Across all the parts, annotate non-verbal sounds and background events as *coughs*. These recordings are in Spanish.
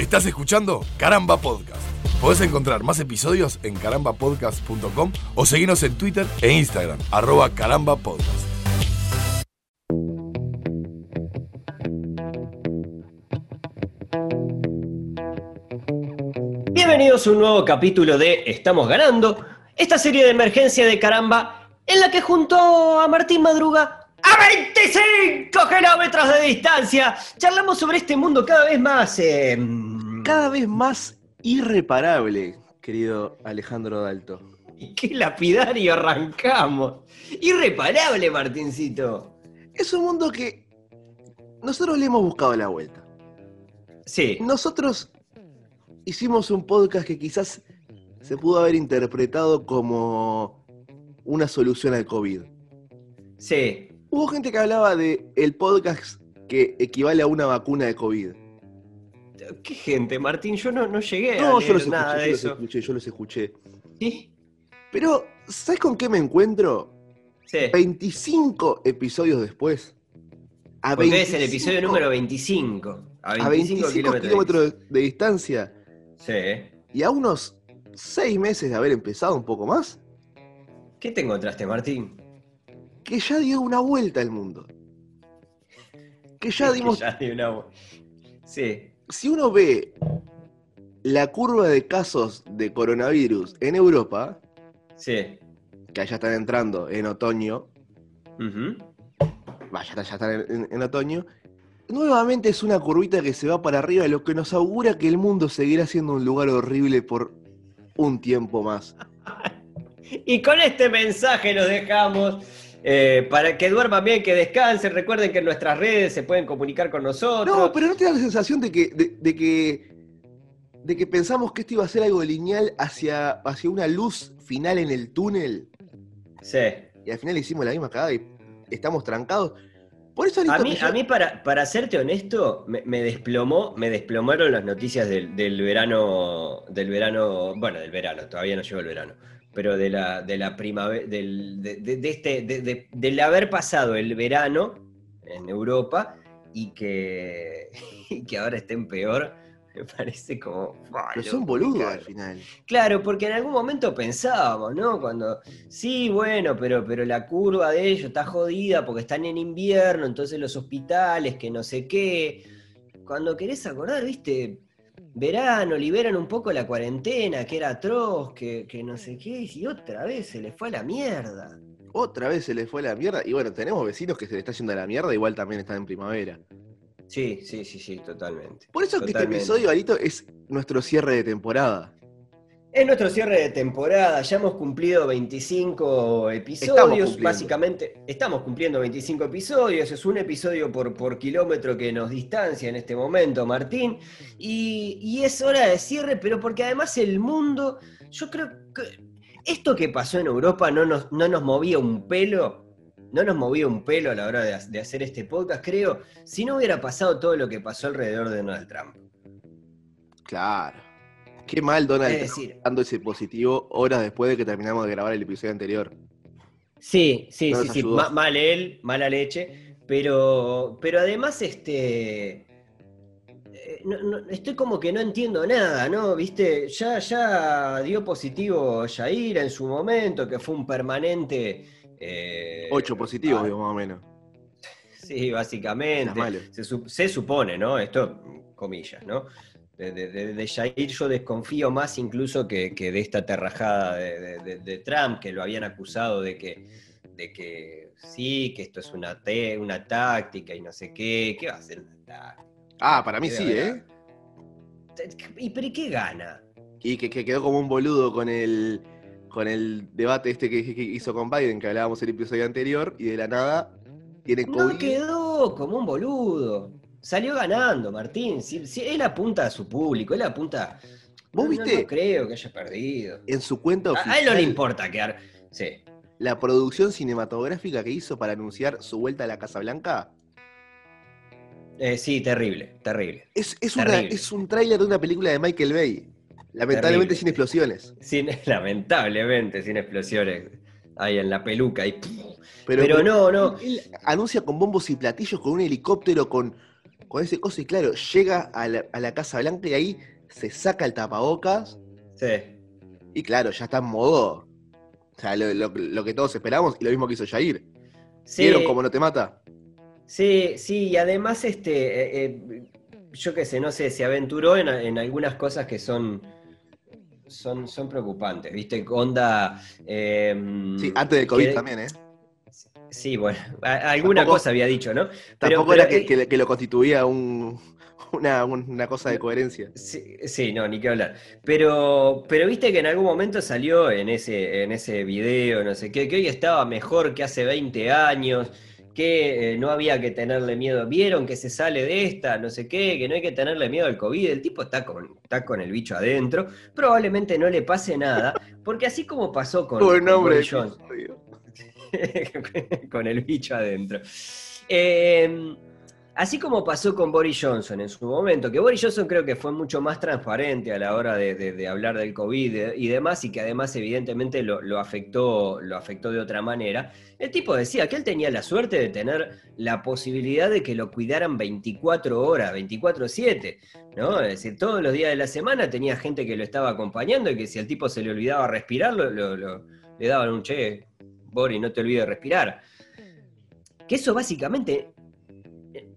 Estás escuchando Caramba Podcast. Podés encontrar más episodios en carambapodcast.com o seguirnos en Twitter e Instagram, arroba carambapodcast. Bienvenidos a un nuevo capítulo de Estamos ganando, esta serie de emergencia de caramba en la que junto a Martín Madruga 25 kilómetros de distancia charlamos sobre este mundo cada vez más... eh, Cada vez más irreparable, querido Alejandro Dalto. y qué lapidario arrancamos. Irreparable, Martincito. Es un mundo que nosotros le hemos buscado la vuelta. Sí, Nosotros hicimos un podcast que quizás se pudo haber interpretado como una solución al COVID. sí. Hubo gente que hablaba de el podcast que equivale a una vacuna de COVID. ¿Qué gente, Martín? Yo no, no llegué a leer yo los nada escuché, de yo los eso. escuché, yo los escuché. ¿Sí? Pero, ¿sabes con qué me encuentro? Sí. 25 episodios después. A Porque es el 25 episodio número 25. A 25, a 25 kilómetros. kilómetros de, de distancia Sí. y a unos 6 meses de haber empezado un poco más, ¿Qué te encontraste, Martín? Que ya dio una vuelta al mundo. Que ya *laughs* Que dimos... ya di una- Sí. Si uno ve la curva de casos de coronavirus en Europa, Sí. que ya están entrando en otoño, Ujú. vaya, ya, están- ya están en, en- en otoño, nuevamente es una curvita que se va para arriba, lo que nos augura que el mundo seguirá siendo un lugar horrible por un tiempo más. *laughs* Y con este mensaje los dejamos. Eh, para que duerman bien, que descansen. Recuerden que en nuestras redes se pueden comunicar con nosotros. No, pero ¿no te da la sensación de que, de, de que, de que pensamos que esto iba a ser algo lineal hacia, hacia una luz final en el túnel? Sí. Y al final hicimos la misma cagada y estamos trancados. Por eso A mí, a mí para, para serte honesto, me, me desplomó, me desplomaron las noticias del, del verano, del verano, bueno, del verano, todavía no llegó el verano, pero de la, de la primavera, del, de, de- de este, de, de- del haber pasado el verano en Europa y que, *laughs* y que ahora estén peor, *laughs* me parece como. ¡buah, Pero son boludos al final. Claro, porque en algún momento pensábamos, ¿no? Cuando, sí, bueno, pero, pero la curva de ellos está jodida porque están en invierno, entonces los hospitales, que no sé qué. Cuando querés acordar, viste, verano, liberan un poco la cuarentena, que era atroz, que, que no sé qué, y otra vez se les fue a la mierda. Otra vez se les fue la mierda. Y bueno, tenemos vecinos que se les está yendo a la mierda, igual también están en primavera. Sí, sí, sí, sí, totalmente. Por eso que este episodio, Alito, es nuestro cierre de temporada. Es nuestro cierre de temporada, ya hemos cumplido 25 Estamos episodios, básicamente estamos cumpliendo 25 episodios, es un episodio por, por kilómetro que nos distancia en este momento, Martín, y, y es hora de cierre, pero porque además el mundo, yo creo que esto que pasó en Europa no nos, no nos movía un pelo, no nos movía un pelo a la hora de, de hacer este podcast, creo, si no hubiera pasado todo lo que pasó alrededor de Donald Trump. Claro. Qué mal Donald Es Trump decir, dando ese positivo horas después de que terminamos de grabar el episodio anterior. Sí, sí, No sí, sí. ma- mal él, mala leche. Pero, pero además, este. eh, no- no- estoy como que no entiendo nada, ¿no? Viste, ya, ya dio positivo Jair en su momento, que fue un permanente. eh, Ocho positivos, ah, digo, más o menos. Sí, básicamente. se supone, ¿no? Esto, comillas, ¿no? De, de, de- Jair yo desconfío más incluso que, que de esta terrajada de, Trump, que lo habían acusado de que, de que sí, que esto es una, te- una táctica y no sé qué. ¿Qué va a ser una táctica? Ah, para mí sí. ¿eh? ¿Y pero qué gana? Y que, que quedó como un boludo con el, con el debate este que, que hizo con Biden, que hablábamos el episodio anterior, y de la nada tiene No COVID. quedó como un boludo. Salió ganando, Martín. Si, si él apunta a su público, él apunta. ¿Vos no, viste? no creo que haya perdido. En su cuenta oficial, a él no le importa quedar. Sí. la producción cinematográfica que hizo para anunciar su vuelta a la Casa Blanca Eh, sí, terrible, terrible. es, es, una- Terrible. es un tráiler de una película de Michael Bay. Lamentablemente Terrible. sin explosiones. Sin, *laughs* lamentablemente, sin explosiones ahí en la peluca. Y, Pero, pero no, no. Él anuncia con bombos y platillos, con un helicóptero, con, con ese coso y claro, llega a la, a la Casa Blanca y ahí se saca el tapabocas Sí. y claro, ya está en modo. O sea, lo, lo- lo que todos esperamos y lo mismo que hizo Jair. Sí, ¿Vieron cómo no te mata? sí, sí, y además, este, eh, eh, yo qué sé, no sé, se aventuró en, en algunas cosas que son, son, son preocupantes, ¿viste? Onda... eh, Sí, antes del COVID que- también, ¿eh? Sí, bueno, alguna Tampoco- cosa había dicho, ¿no? Pero- Tampoco pero, era que, eh, que- que lo constituía un, una, una cosa de coherencia. Sí, sí, no, ni qué hablar. Pero, pero viste que en algún momento salió en ese, en ese video, no sé qué, que hoy estaba mejor que hace 20 años, que eh, no había que tenerle miedo. Vieron que se sale de esta, no sé qué, que no hay que tenerle miedo al COVID. El tipo está con, está con el bicho adentro. Probablemente no le pase nada, porque así como pasó con, Buen nombre. *laughs* con el bicho adentro. Eh, así como pasó con Boris Johnson en su momento, que Boris Johnson creo que fue mucho más transparente a la hora de, hablar del COVID y demás, y que además evidentemente lo, afectó, lo afectó de otra manera. El tipo decía que él tenía la suerte de tener la posibilidad de que lo cuidaran 24 horas, 24/7, ¿no? Es decir, todos los días de la semana tenía gente que lo estaba acompañando y que si al tipo se le olvidaba respirar, le daban un che, Boris, no te olvides de respirar. Que eso básicamente,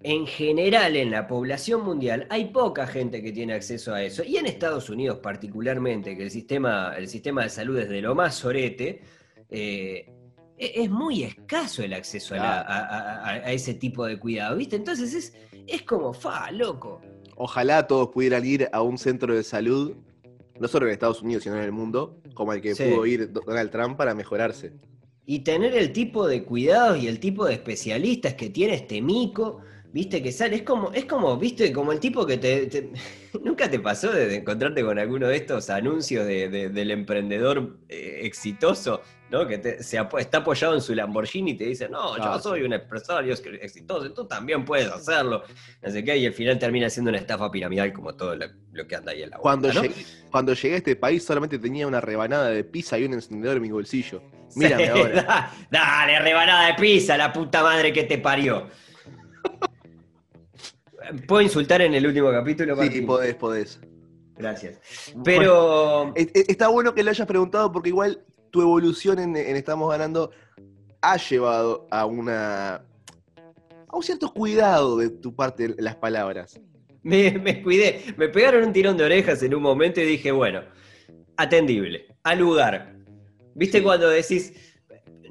en general en la población mundial, hay poca gente que tiene acceso a eso. Y en Estados Unidos particularmente, que el sistema, el sistema de salud es de lo más sorete, eh, e- es muy escaso el acceso a, la- a- a- a- a ese tipo de cuidado, ¿viste? Entonces es, es como, fa, loco. Ojalá todos pudieran ir a un centro de salud, no solo en Estados Unidos, sino en el mundo, como el que Sí. pudo ir Donald Trump para mejorarse. Y tener el tipo de cuidados y el tipo de especialistas que tiene este mico, viste, que sale, es como, es como, viste, como el tipo que te, *laughs* nunca te pasó de, encontrarte con alguno de estos anuncios de- del emprendedor eh, exitoso, ¿no? Que te- se apo- está apoyado en su Lamborghini y te dice, no, yo soy un empresario exitoso, tú también puedes hacerlo, no sé qué, y al final termina siendo una estafa piramidal como todo lo, lo que anda ahí en la Cuando, vuelta, ¿no? llegué, cuando llegué a este país solamente tenía una rebanada de pizza y un encendedor en mi bolsillo. Mírame Sí, *laughs* ahora. da- Dale, rebanada de pizza, la puta madre que te parió. ¿Puedo insultar en el último capítulo, Sí, Martín? podés, podés. Gracias. Pero. Es- es- Está bueno que lo hayas preguntado porque igual tu evolución en, en Estamos Ganando ha llevado a una a un cierto cuidado de tu parte las palabras. Me, me cuidé. Me pegaron un tirón de orejas en un momento y dije, bueno, atendible, al lugar. ¿Viste Sí. cuando decís,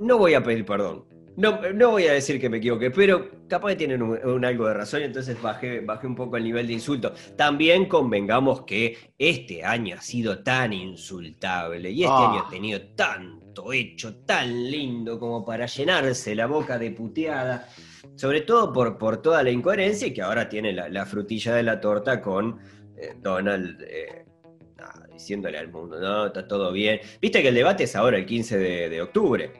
no voy a pedir perdón? No, no voy a decir que me equivoqué, pero capaz que tienen un, un algo de razón y entonces bajé, bajé un poco el nivel de insulto. También convengamos que este año ha sido tan insultable y este Ah. año ha tenido tanto hecho, tan lindo como para llenarse la boca de puteada, sobre todo por, por toda la incoherencia y que ahora tiene la, la frutilla de la torta con eh, Donald eh, diciéndole al mundo, no, está todo bien. Viste que el debate es ahora el 15 de, de octubre.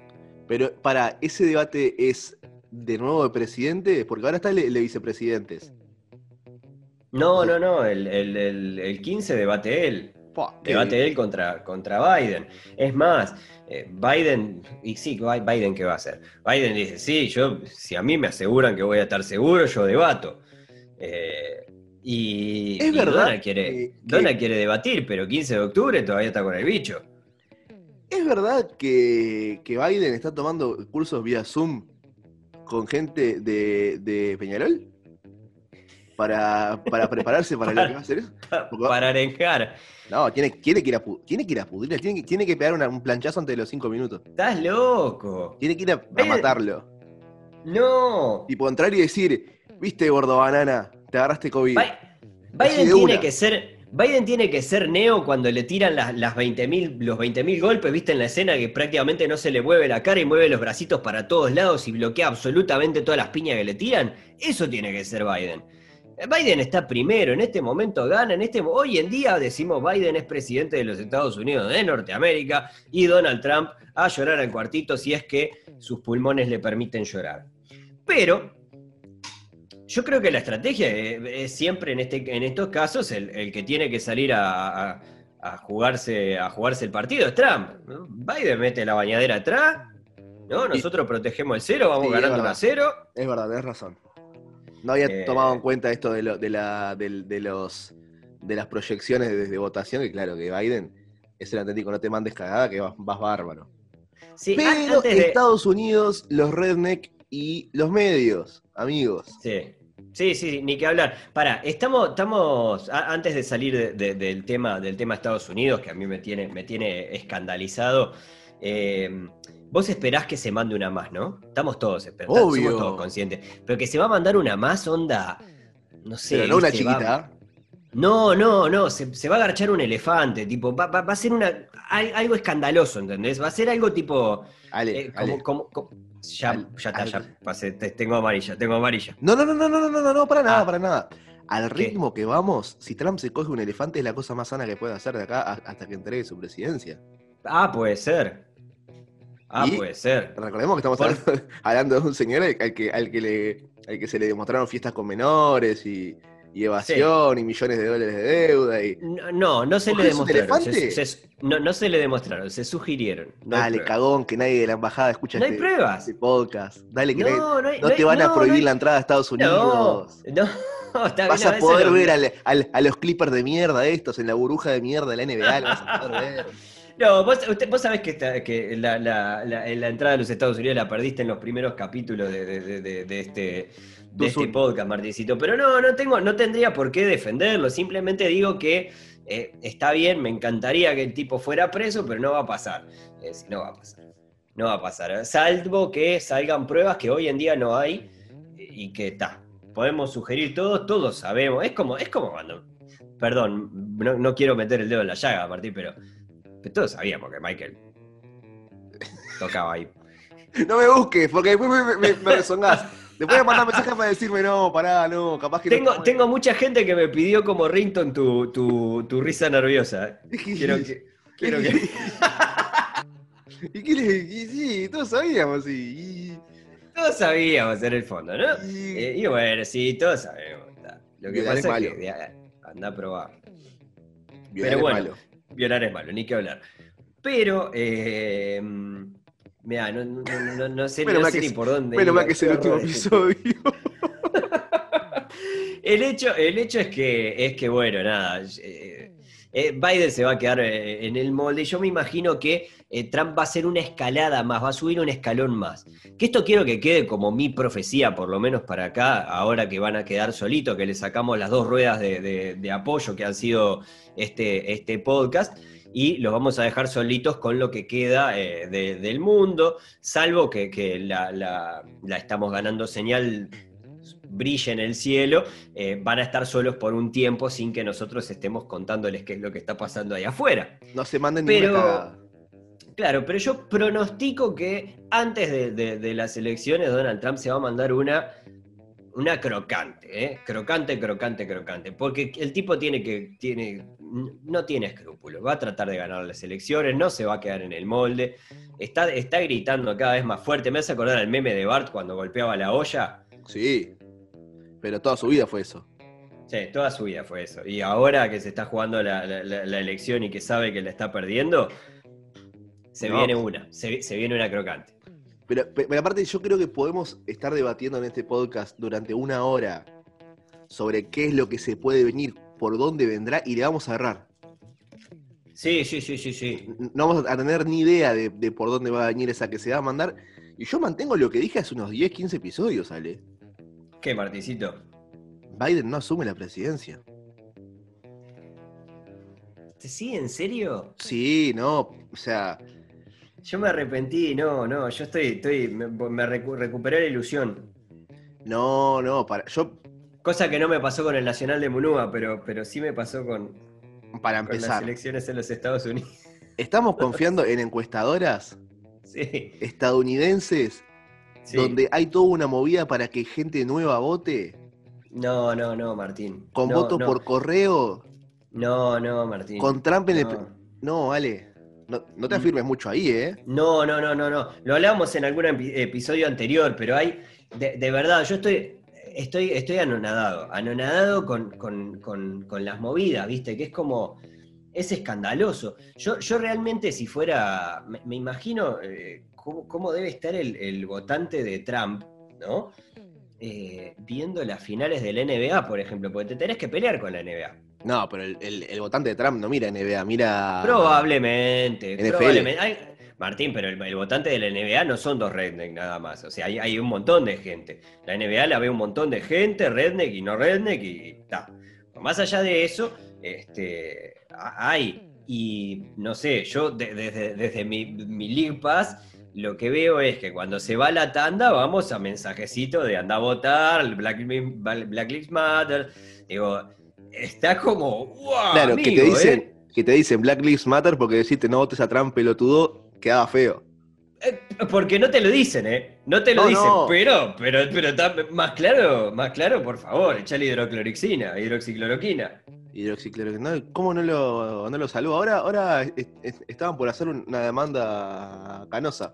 Pero para, ¿ese debate es de nuevo de presidente? Porque ahora está el el de vicepresidentes. No, no, no, el, el- el- el 15 debate él. Debate bien. él contra, contra Biden. Es más, eh, Biden, y sí, Bi- Biden, ¿qué va a hacer? Biden dice, sí, yo, si a mí me aseguran que voy a estar seguro, yo debato. Eh, y, Es y verdad Donald quiere, que- quiere debatir, pero 15 de octubre todavía está con el bicho. ¿Es verdad que, que Biden está tomando cursos vía Zoom con gente de, de Peñarol? Para, para prepararse para lo que va a hacer eso. *laughs* Porque Para arengar. No, tiene, tiene, que ir a, tiene que ir a pudrirle, tiene tiene que pegar una- un planchazo antes de los cinco minutos. Estás loco. Tiene que ir a, matarlo. No. Tipo, entrar y decir, viste, gordo banana, te agarraste COVID. Así Biden de tiene una. que ser. Biden tiene que ser neo cuando le tiran las, las 20.000 los 20.000 golpes, viste en la escena que prácticamente no se le mueve la cara y mueve los bracitos para todos lados y bloquea absolutamente todas las piñas que le tiran. Eso tiene que ser Biden. Biden está primero, en este momento gana, en este hoy en día decimos Biden es presidente de los Estados Unidos de Norteamérica y Donald Trump a llorar al cuartito si es que sus pulmones le permiten llorar. Pero yo creo que la estrategia es siempre en, este, en estos casos el, el que tiene que salir a, a- a jugarse, a jugarse el partido es Trump. ¿no? Biden mete la bañadera atrás, ¿no? Nosotros protegemos el cero, vamos Sí, ganando verdad. 1 a 0. Es verdad, tenés razón. No había Eh, tomado en cuenta esto de, lo- de, la, de los, de las proyecciones de, de votación, que claro, que Biden es el auténtico, no te mandes cagada, que vas, vas bárbaro. Sí, Pero Estados Unidos, los redneck y los medios, amigos. Sí. Sí, sí, ni que hablar. Para, estamos, estamos, a- antes de salir de- de- del tema, del tema Estados Unidos, que a mí me tiene, me tiene escandalizado, eh, vos esperás que se mande una más, ¿no? Estamos todos esperando, somos todos conscientes. Pero que se va a mandar una más, onda, no sé. Pero no una chiquita. No, no, no, se, se va a agarchar un elefante, tipo, va, va- va a ser una, algo escandaloso, ¿entendés? Va a ser algo tipo. Ale, eh, ya, ya está, ya pasé, tengo amarilla, tengo amarilla. No, no, no, no, no, no, no, no, para nada, ah. para nada. Al ritmo que vamos, si Trump se coge un elefante es la cosa más sana que puede hacer de acá hasta que entregue su presidencia. Ah, puede ser. Ah, puede ser. Recordemos que estamos *laughs* hablando, de un señor al que, al que se le demostraron fiestas con menores y, y evasión y millones de dólares de deuda. Y... No, no, no se le ¿Coges un demostraron. se- se- no, no se le demostraron, se sugirieron. No Dale, cagón, que nadie de la embajada escucha No hay este, pruebas. este podcast. Dale, que nadie- No, no, hay- no no te van a prohibir hay- la entrada a Estados Unidos. *laughs* no, está Vas bien, a poder ver al- al- a los clippers de mierda estos en la burbuja de mierda de la NBA. lo vas a poder ver. *laughs* No, vos, usted- vos sabés que, esta- que la, la- la- la entrada a los Estados Unidos la perdiste en los primeros capítulos de- de- de este, de este podcast, Martincito. Pero no, no tengo, no tendría por qué defenderlo. Simplemente digo que eh, está bien, me encantaría que el tipo fuera preso, pero no va a pasar. Es decir, no va a pasar. No va a pasar. Salvo que salgan pruebas que hoy en día no hay y que está. Podemos sugerir todos, todos sabemos. Es como, es como cuando. Perdón, no, no quiero meter el dedo en la llaga, Martín, pero, pero todos sabíamos que Michael tocaba ahí. *laughs* No me busques, porque después me, me. Después me mandás mensajes para decirme, no, pará, no, capaz que no Tengo, está tengo mucha gente que me pidió como rington tu, tu, tu risa nerviosa. *laughs* Quiero que. Quiero que... *laughs* ¿Y qué le.? y sí, todos sabíamos, sí. Todos sabíamos en el fondo, ¿no? Y, Eh, y bueno, sí, todos sabemos. está. Lo que Violar pasa es es, malo. que ya, anda a probar. violar pero es bueno. malo. Violar es malo, ni que hablar. Pero, eh, mira, no, no, no, no sé, Menos no mal sé ni es- por dónde. Menos iba, mal que es el último episodio. *laughs* El hecho, el hecho es que, es que bueno, nada. eh, eh, Biden se va a quedar eh, en el molde. Yo me imagino que eh, Trump va a hacer una escalada más, va a subir un escalón más. Que esto quiero que quede como mi profecía, por lo menos para acá, ahora que van a quedar solitos, que le sacamos las dos ruedas de, de- de apoyo que han sido este, este podcast. Y los vamos a dejar solitos con lo que queda eh, de- del mundo, salvo que, que la, la- la estamos ganando señal brilla en el cielo, eh, van a estar solos por un tiempo sin que nosotros estemos contándoles qué es lo que está pasando ahí afuera. No se manden Pero- ninguna. Claro, pero yo pronostico que antes de, de- de las elecciones Donald Trump se va a mandar una, una crocante, ¿eh? crocante, crocante, crocante, porque el tipo tiene que, tiene, no tiene escrúpulos, va a tratar de ganar las elecciones, no se va a quedar en el molde, está, está gritando cada vez más fuerte, me hace acordar al meme de Bart cuando golpeaba la olla, Sí. Pero toda su vida fue eso. Sí, toda su vida fue eso. Y ahora que se está jugando la, la- la- la elección y que sabe que la está perdiendo, se No. viene una, se, se viene una crocante. Pero, pe- pero aparte, yo creo que podemos estar debatiendo en este podcast durante una hora sobre qué es lo que se puede venir, por dónde vendrá, y le vamos a errar. Sí, sí, sí, sí, sí. No vamos a tener ni idea de, de por dónde va a venir esa que se va a mandar. Y yo mantengo lo que dije hace unos 10, 15 episodios, Ale. ¿Qué, Marticito? Biden no asume la presidencia. ¿Te sigue en serio? Sí, no, o sea, Yo me arrepentí, no, no, yo estoy, estoy, me, me recu- recuperé la ilusión. no, no, para, yo, Cosa que no me pasó con el Nacional de Munúa, pero, pero sí me pasó con, para con las empezar, elecciones en los Estados Unidos. estamos confiando en encuestadoras *laughs* Sí, estadounidenses sí. donde hay toda una movida para que gente nueva vote, No, no, no, Martín. con No, voto no. por correo, No, no, Martín. con Trump en el... No. No, Ale, no, no te Mm. afirmes mucho ahí, ¿eh? No, no, no, no, no. Lo hablábamos en algún epi- episodio anterior, pero hay, de, de verdad, yo estoy, estoy, estoy anonadado, anonadado con, con- con- con las movidas, ¿viste? Que es como, es escandaloso. Yo, yo realmente si fuera, me, me imagino eh, cómo, cómo debe estar el, el votante de Trump, ¿no? eh, viendo las finales del NBA, por ejemplo, porque te tenés que pelear con la NBA. No, pero el, el- el votante de Trump no mira NBA, mira. Probablemente. NFL. probablemente. Martín, pero el, el votante de la NBA no son dos redneck nada más. O sea, hay, hay un montón de gente. La NBA la ve un montón de gente, redneck y no redneck, y está. Más allá de eso, este, hay. Y no sé, yo de- desde, desde mi, mi League Pass lo que veo es que cuando se va la tanda vamos a mensajecito de anda a votar, Black, Black Lives Matter. Digo, está como, wow, Claro, que te amigo, dicen, ¿eh? que te dicen Black Lives Matter porque decirte no votes a Trump pelotudo quedaba feo. Eh, Porque no te lo dicen, ¿eh? No te lo No, dicen, no. pero, pero, pero más claro, más claro, por favor, echale hidroclorixina, hidroxicloroquina. Hidroxicloroquina. ¿Cómo no lo, no lo salvó? Ahora, ahora es- es- estaban por hacer una demanda canosa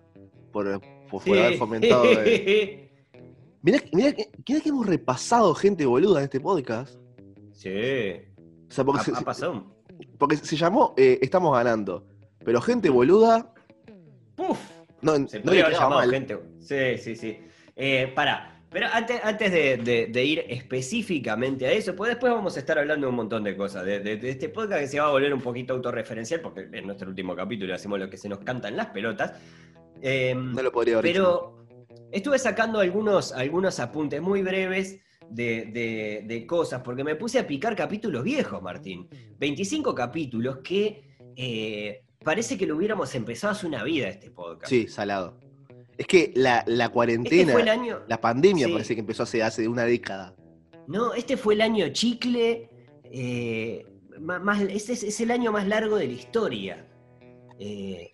por, por, por haber fomentado. *laughs* eh. Mirá, mirá mirá que hemos repasado gente boluda en este podcast. Sí, O sea, porque, ha, se, ha pasado. porque se llamó eh, Estamos ganando. Pero gente boluda. Uf, No, se no podría haber llamado mal. gente. Sí, sí, sí. Eh, para, pero antes, antes de, de- de ir específicamente a eso, pues después vamos a estar hablando de un montón de cosas, de, de- de este podcast que se va a volver un poquito autorreferencial, porque en nuestro último capítulo hacemos lo que se nos cantan las pelotas. Eh, No lo podría haber. Pero estuve sacando algunos, algunos apuntes muy breves de, de- de cosas, porque me puse a picar capítulos viejos, Martín. 25 capítulos que eh, parece que lo hubiéramos empezado hace una vida este podcast. Sí, salado. Es que la, la Este cuarentena, fue el año. la pandemia Sí. parece que empezó hace, hace una década. No, este fue el año chicle. eh, más, este es, es el año más largo de la historia. Eh,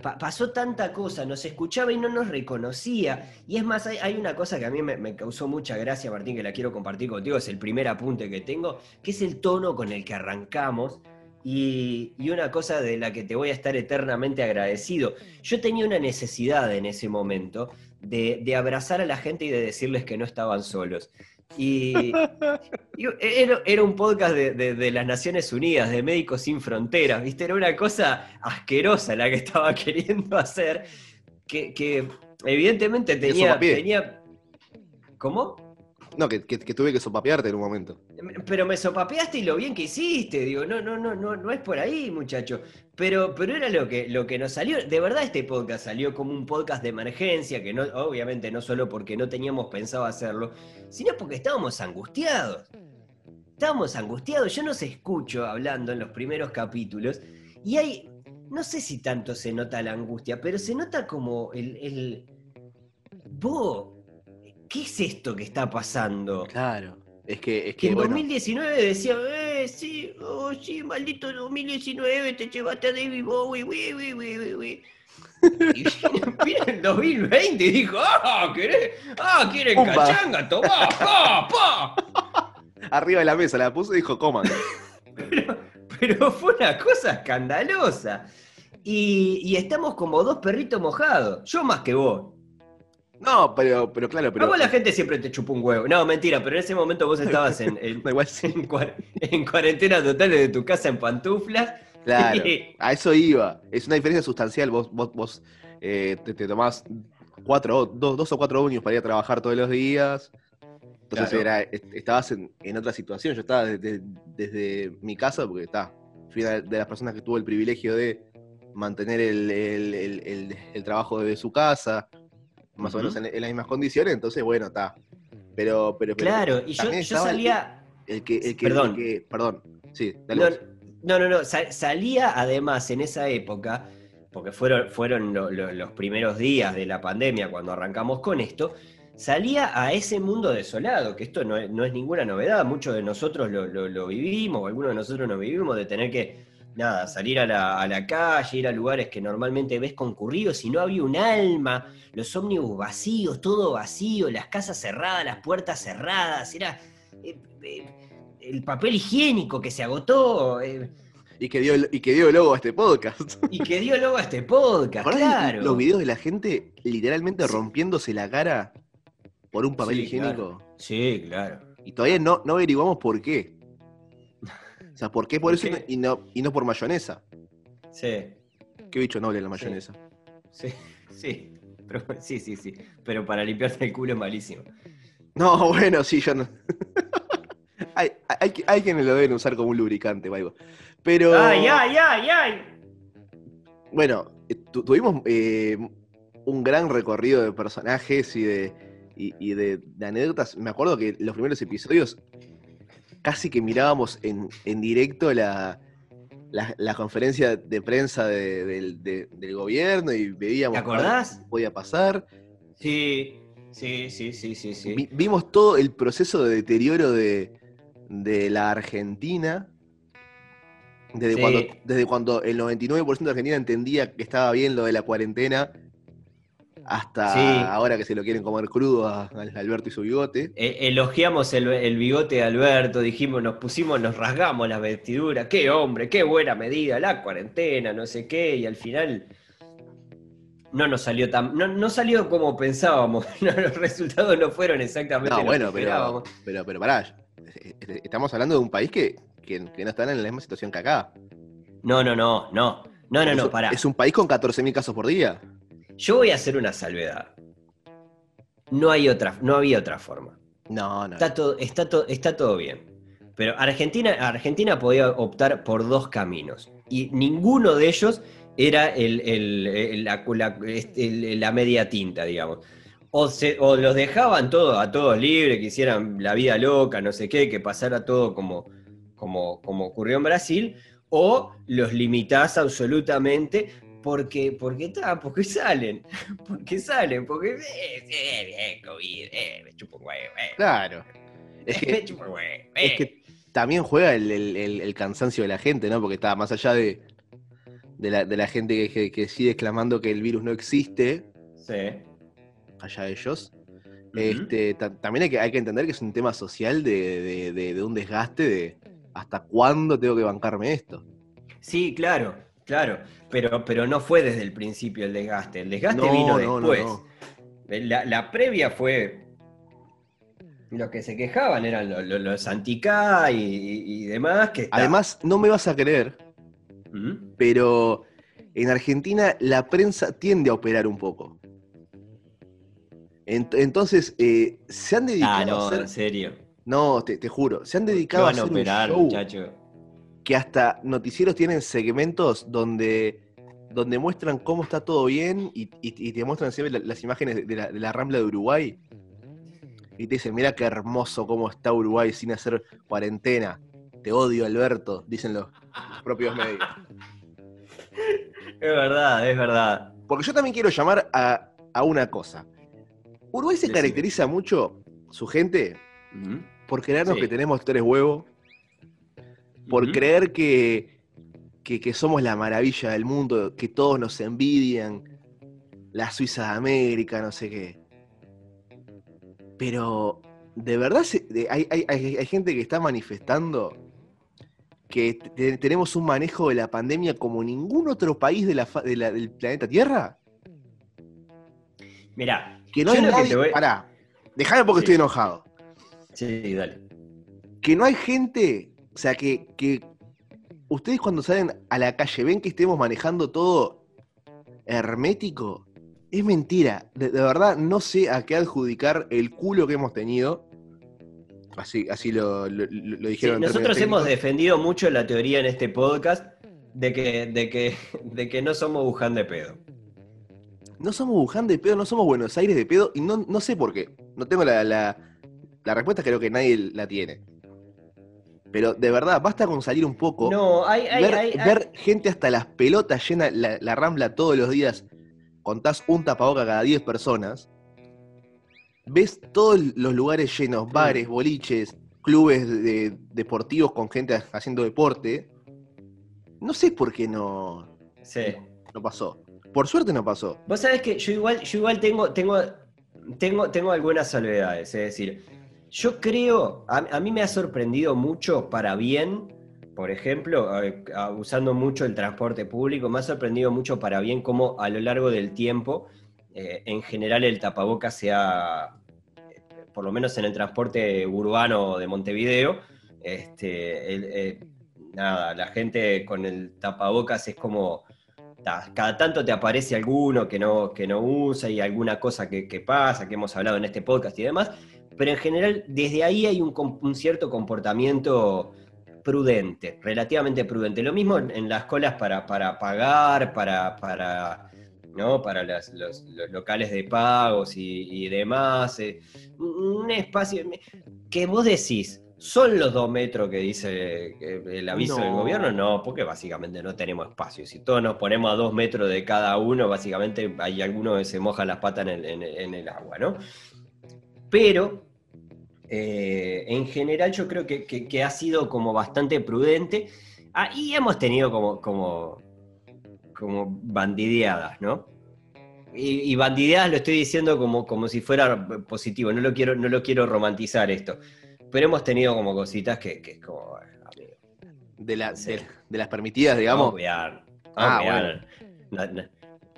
pa- pasó tanta cosa, nos escuchaba y no nos reconocía. Y es más, hay, hay una cosa que a mí me, me causó mucha gracia, Martín, que la quiero compartir contigo, es el primer apunte que tengo, que es el tono con el que arrancamos. Y, y una cosa de la que te voy a estar eternamente agradecido. Yo tenía una necesidad en ese momento de, de abrazar a la gente y de decirles que no estaban solos. Y, *laughs* y era, era un podcast de, de- de las Naciones Unidas, de Médicos Sin Fronteras, ¿viste? Era una cosa asquerosa la que estaba *laughs* queriendo hacer, que, que evidentemente tenía, tenía... ¿Cómo? No, que, tuve que sopapearte en un momento. Pero me sopapeaste y lo bien que hiciste, digo, no, no, no, no, no es por ahí, muchacho. Pero, pero era lo que, lo que nos salió. De verdad, este podcast salió como un podcast de emergencia, que no, obviamente no solo porque no teníamos pensado hacerlo, sino porque estábamos angustiados. Estábamos angustiados. Yo nos escucho hablando en los primeros capítulos y hay, no sé si tanto se nota la angustia, pero se nota como el, el vos, ¿qué es esto que está pasando? Claro. Es que, es Que que en bueno, 2019 decía, eh, sí, oh, sí, maldito 2019, te llevaste a David Bowie, wi, wi, wi, wi, wi". *laughs* Y vino el 2020 y dijo, ah, ¿querés? Ah, quieren Pumba. cachanga, tomá, pa, pa. *laughs* arriba de la mesa la puso y dijo, coman. *laughs* Pero, pero fue una cosa escandalosa. Y, y estamos como dos perritos mojados. Yo más que vos. No, pero, pero claro, pero. vos la gente siempre te chupa un huevo. No, mentira, pero en ese momento vos estabas en, en- *laughs* cuar- cuarentena total de tu casa en pantuflas. claro. *laughs* A eso iba. Es una diferencia sustancial. Vos, vos, vos eh, te, te tomás cuatro, dos, dos o cuatro años para ir a trabajar todos los días. Entonces Claro. era, est- estabas en, en otra situación. Yo estaba desde, desde mi casa, porque está, fui una de las personas que tuvo el privilegio de mantener el- el- el trabajo desde su casa, más o menos en, en las mismas condiciones. Entonces, bueno, está. Pero, pero, pero Claro, y yo, yo el- salía. El que, el que, Perdón. el que- perdón. Sí, dale No, no, no, no, sa- salía además en esa época, porque fueron, fueron lo- lo- los primeros días de la pandemia cuando arrancamos con esto, salía a ese mundo desolado, que esto no es, no es ninguna novedad, muchos de nosotros lo, lo- lo vivimos, o algunos de nosotros lo vivimos, de tener que, nada, salir a la, a la calle, ir a lugares que normalmente ves concurridos y no había un alma, los ómnibus vacíos, todo vacío, las casas cerradas, las puertas cerradas, era... eh, eh, el papel higiénico que se agotó eh, Y que dio, y que dio logo a este podcast. y que dio luego a este podcast, ¿Acordás claro. Los videos de la gente literalmente Sí. rompiéndose la cara por un papel Sí, higiénico. Sí, claro. Y todavía no, no averiguamos por qué. Sea, ¿por qué por ¿Por eso qué? y no, y no por mayonesa? Sí, Qué bicho noble la mayonesa. sí, *laughs* sí. Pero, sí, sí, sí. Pero para limpiarte el culo es malísimo. No, *laughs* bueno, sí, yo no. *laughs* hay, hay, hay quienes lo deben usar como un lubricante o algo. Pero. ¡Ay, ay, ay, ay! Bueno, eh, tu- tuvimos eh, un gran recorrido de personajes y de, y, y de, de anécdotas. Me acuerdo que los primeros episodios casi que mirábamos en, en directo la, la, la conferencia de prensa de- del- de- del gobierno y veíamos ¿Te acordás? qué podía pasar. Sí, sí, sí, sí, sí, sí. Vi- vimos todo el proceso de deterioro de, de la Argentina. Desde, Sí. cuando, desde cuando el 99% de Argentina entendía que estaba bien lo de la cuarentena, hasta Sí. ahora que se lo quieren comer crudo a, Alberto y su bigote. Eh, elogiamos el, el bigote de Alberto, dijimos, nos pusimos, nos rasgamos las vestiduras, qué hombre, qué buena medida, la cuarentena, no sé qué, y al final no nos salió tan, no, no salió como pensábamos, *laughs* no, los resultados no fueron exactamente No, bueno, que pero, esperábamos. pero, pero pará. eh, Estamos hablando de un país que, que, que no está en la misma situación que acá. No, no, no, no, no, no, no, pará. es un país con 14.000 casos por día. Yo voy a hacer una salvedad. No hay otra, no había otra forma. No, no. Está todo, está todo, está todo bien. Pero Argentina, Argentina podía optar por dos caminos. Y ninguno de ellos era el- el- el- la, la- este, la media tinta, digamos. O, se- o los dejaban todo, a todos libres, que hicieran la vida loca, no sé qué, que pasara todo como, como, como ocurrió en Brasil, o los limitás absolutamente porque, porque, ta, porque salen, *laughs* porque salen, porque eh, eh, bien, COVID, eh, me chupo huevo, eh. Claro. Es *laughs* que, Me chupa el huevo, es eh. que también juega el, el- el- el cansancio de la gente, ¿no? Porque está más allá de, de, la, de la gente que, que- que sigue exclamando que el virus no existe, Sí. allá ellos. Ujú. Este, ta- también hay que, hay que entender que es un tema social de, de- de- de un desgaste de hasta cuándo tengo que bancarme esto. Sí, claro, claro. Pero, pero no fue desde el principio el desgaste. El desgaste No, vino no, no, después. no. La, la previa fue. Los que se quejaban eran lo- lo- los anticá y, demás. Que está- Además, no me vas a creer, Ujú. pero en Argentina la prensa tiende a operar un poco. Ent- Entonces, eh, se han dedicado Ah, a no, hacer en serio. No, te, te juro. Se han ¿Qué dedicado a van a hacer un operar, show muchacho? Que hasta noticieros tienen segmentos donde, donde muestran cómo está todo bien y, y- y te muestran siempre la- las imágenes de- la, de la Rambla de Uruguay. Y te dicen, mira qué hermoso cómo está Uruguay sin hacer cuarentena. Te odio, Alberto, dicen los, los propios medios. Es verdad, es verdad. Porque yo también quiero llamar a, a una cosa. Uruguay se Decime. caracteriza mucho, su gente, por creernos Sí. que tenemos tres huevos, por creer que, que, que somos la maravilla del mundo, que todos nos envidian, la Suiza de América, no sé qué. Pero, ¿de verdad se- de- hay, hay- hay- hay gente que está manifestando que te- tenemos un manejo de la pandemia como ningún otro país de la fa- de la- del planeta Tierra? Mirá, Que no hay que nadie... te voy- Pará, déjame porque Sí. estoy enojado. Sí, dale. que no hay gente, sea, que, que ustedes cuando salen a la calle ven que estemos manejando todo hermético, es mentira. De, de verdad, no sé a qué adjudicar el culo que hemos tenido. Así, así lo, lo- lo- lo Sí, dijeron. nosotros hemos defendido mucho la teoría en este podcast de que, de que, de que no somos Wuhan de pedo. No somos Wuhan de pedo, no somos Buenos Aires de pedo, y no, no sé por qué. No tengo la, la, la respuesta, creo que nadie la tiene. Pero de verdad, basta con salir un poco. No, hay, hay, ver, hay- ver gente hasta las pelotas llena la, la rambla todos los días, contás un tapaboca cada 10 personas, ves todos los lugares llenos, bares, boliches, clubes de- deportivos con gente haciendo deporte. No sé por qué no, Sí. no pasó. Por suerte no pasó. Vos sabés que yo igual, yo igual tengo, tengo, tengo, tengo algunas salvedades. Es decir, yo creo, a, mí me ha sorprendido mucho para bien, por ejemplo, usando mucho el transporte público, me ha sorprendido mucho para bien cómo a lo largo del tiempo, eh, en general el tapabocas sea, eh, por lo menos en el transporte urbano de Montevideo, este, eh, nada, la gente con el tapabocas es como cada tanto te aparece alguno que no, que no usa y alguna cosa que pasa, que hemos hablado en este podcast y demás, pero en general desde ahí hay un, un cierto comportamiento prudente, relativamente prudente. Lo mismo en, las colas para, para pagar, para, para, ¿no? para las- los, los locales de pagos y, y demás. eh, un espacio que vos decís, ¿son los dos metros que dice el aviso del No. gobierno? No, porque básicamente no tenemos espacio. Si todos nos ponemos a dos metros de cada uno, básicamente hay alguno que se moja las patas en el, en el- en el agua, ¿no? Pero eh, en general yo creo que, que- que ha sido como bastante prudente. Ah, y hemos tenido como, como, como bandideadas, ¿no? Y, y bandideadas lo estoy diciendo como, como si fuera positivo, no lo, quiero, no lo quiero romantizar esto. Pero hemos tenido como cositas que, que es como, amigo, De, la- de, de las permitidas, digamos. cuidar, vamos Ah, a cuidar. No, no.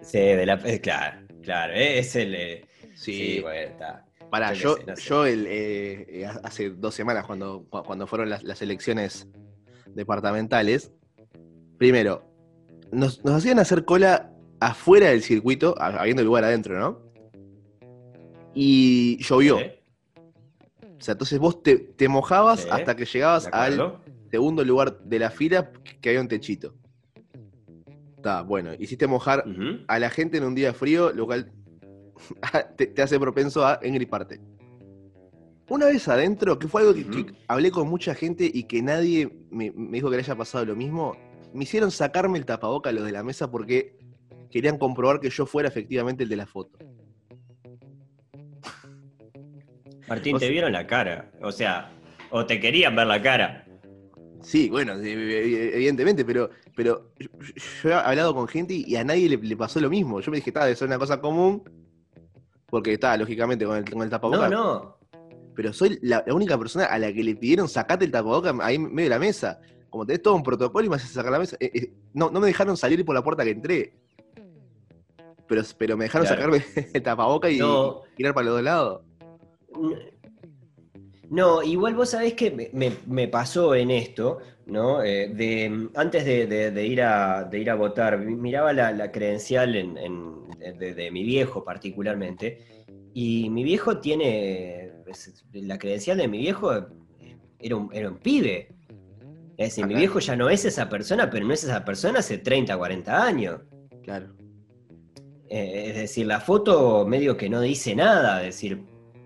Sí, de la, eh, claro, claro, eh, es el... eh, Sí, sí, bueno, está. Pará, yo yo, qué sé, no sé. yo el, eh, eh, hace dos semanas, cuando, cu- cuando fueron las, las elecciones departamentales, primero, nos, nos hacían hacer cola afuera del circuito, ha- habiendo lugar adentro, ¿no? Y llovió. O sea, entonces vos te, te mojabas hasta que llegabas ¿De al segundo lugar de la fila que había un techito. Está, bueno, hiciste mojar a la gente en un día frío, lo cual *laughs* te, te hace propenso a engriparte. Una vez adentro, que fue algo que, hablé con mucha gente y que nadie me, me dijo que le haya pasado lo mismo, me hicieron sacarme el tapaboca a los de la mesa porque querían comprobar que yo fuera efectivamente el de la foto. Martín, O te vieron la cara. O sea, o te querían ver la cara. Sí, bueno, evidentemente, pero, pero yo, he hablado con gente y a nadie le, le pasó lo mismo. Yo me dije, está, es una cosa común, porque está, lógicamente, con el, con el tapaboca. No, no. pero soy la, la única persona a la que le pidieron sacate el tapaboca ahí en medio de la mesa. Como tenés todo un protocolo y me haces sacar la mesa. Eh, eh, no, no me dejaron salir por la puerta que entré. Pero, pero me dejaron Claro. sacarme *laughs* el tapaboca y, No. tirar para los dos lados. No, igual vos sabés que me- me pasó en esto, ¿no? Eh, de, antes de, de- de ir a, de ir a votar, mi- miraba la, la credencial en- en- de, de mi viejo particularmente, y mi viejo tiene, la credencial de mi viejo era un, era un pibe. Es decir, mi viejo ya no es esa persona, pero no es esa persona hace 30, 40 años. Claro. Eh, es decir, la foto medio que no dice nada, es decir,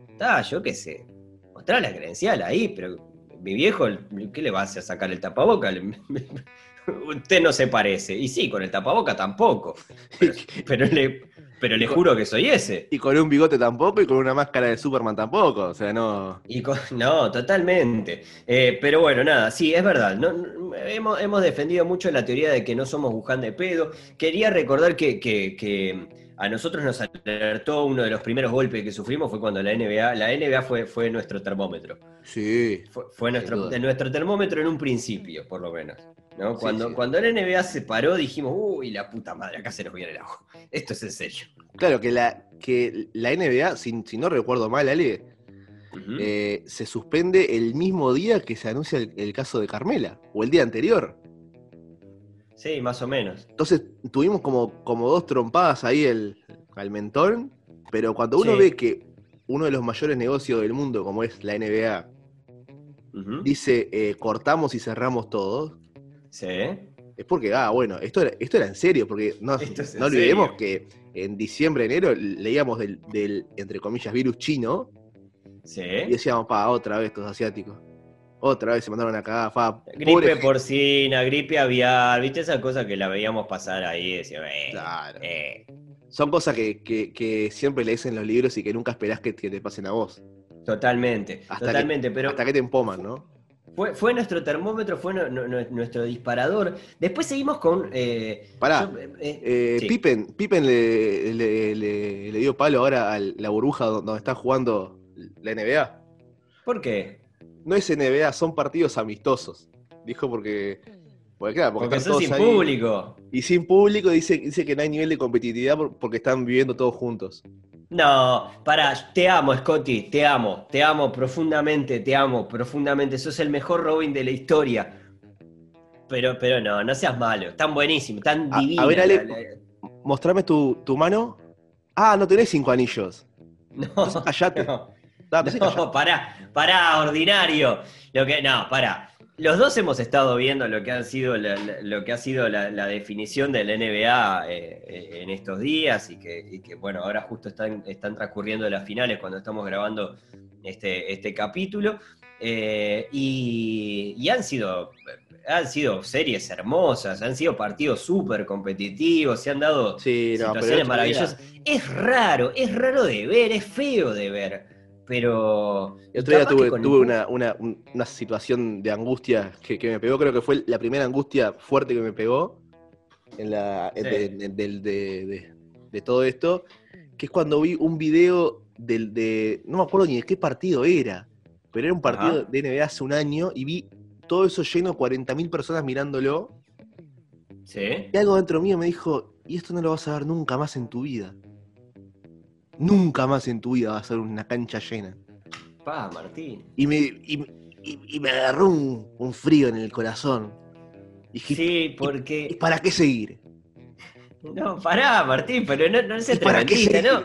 está, yo qué sé, mostrar la credencial ahí, pero mi viejo, ¿qué le va a hacer sacar el tapaboca? *laughs* Usted no se parece. Y sí, con el tapaboca tampoco. Pero, pero le, pero le juro que soy ese. Y con un bigote tampoco y con una máscara de Superman tampoco. O sea, no. Y con- no, totalmente. Eh, pero bueno, nada, sí, es verdad. no- no- hemos, hemos defendido mucho la teoría de que no somos Wuhan de pedo. Quería recordar que, que- que a nosotros nos alertó uno de los primeros golpes que sufrimos fue cuando la NBA, la NBA fue, fue nuestro termómetro. Sí. Fue, nuestro, nuestro termómetro en un principio, por lo menos. ¿no? Cuando, sí. cuando la NBA se paró, dijimos, uy, la puta madre, acá se nos viene el agua. Esto es en serio. Claro, que la, que la NBA, si, si no recuerdo mal, Ale, eh, se suspende el mismo día que se anuncia el, el caso de Carmela, o el día anterior. Sí, más o menos. Entonces tuvimos como, como dos trompadas ahí el, al mentón, pero cuando uno Sí. ve que uno de los mayores negocios del mundo, como es la NBA, dice eh, cortamos y cerramos todo, Sí. es porque, ah, bueno, esto era, esto era en serio, porque no, es no olvidemos serio. que en diciembre, enero, leíamos del, del, entre comillas, virus chino y Sí. decíamos, pa, otra vez estos asiáticos. Otra vez se mandaron a cagar, fa, Gripe pobre gente". porcina, gripe aviar, ¿viste esa cosa que la veíamos pasar ahí? y Decía, eh, Claro. eh. Son cosas que, que- que siempre lees en los libros y que nunca esperás que, que te pasen a vos. Totalmente, Hasta totalmente, pero Hasta que te empoman, ¿no? fue, fue nuestro termómetro, fue nu- nu- nuestro disparador. Después seguimos con... eh, Pará. yo, eh, Eh, sí. Pippen, Pippen le, le- le- le dio palo ahora a la burbuja donde está jugando la NBA. ¿Por qué? No es NBA, son partidos amistosos. Dijo porque. Porque, claro, porque, Porque están todos sin ahí. público. Y sin público dice, dice que no hay nivel de competitividad por- porque están viviendo todos juntos. No, pará, te amo, Scotty, te amo, te amo profundamente, te amo profundamente, sos el mejor Robin de la historia. Pero, pero no, no seas malo, tan buenísimo, tan A- a ver, Ale, la- la- Mostrame tu, tu mano. Ah, no tenés cinco anillos. *laughs* No, Entonces callate. no. *laughs* No, pará, pará, ordinario. Lo que, no, pará. Los dos hemos estado viendo lo que ha sido la, la- lo que ha sido la, la definición del NBA eh, en estos días y que, y que, bueno, ahora justo están, están transcurriendo las finales cuando estamos grabando este, este capítulo. Eh, y, y han sido han sido series hermosas, han sido partidos súper competitivos, se han dado Sí, no, situaciones maravillosas. Es raro, es raro de ver, es feo de ver, pero... El otro día tuve, con tuve el- una, una- un- una situación de angustia que, que me pegó, creo que fue la primera angustia fuerte que me pegó en la, Sí. de, de- del- de- de- de todo esto, que es cuando vi un video del, de, no me acuerdo ni de qué partido era, pero era un partido Ajá. de NBA hace un año y vi todo eso lleno, 40.000 personas mirándolo, Sí. y algo dentro mío me dijo, y esto no lo vas a ver nunca más en tu vida. Nunca más en tu vida vas a ver una cancha llena. Pa, Martín. Y me, y, y- y me agarró un, un frío en el corazón. Y dije, Sí, ¿y porque... para qué seguir? No, pará, Martín, pero no, no seas ¿Y para qué? ¿no?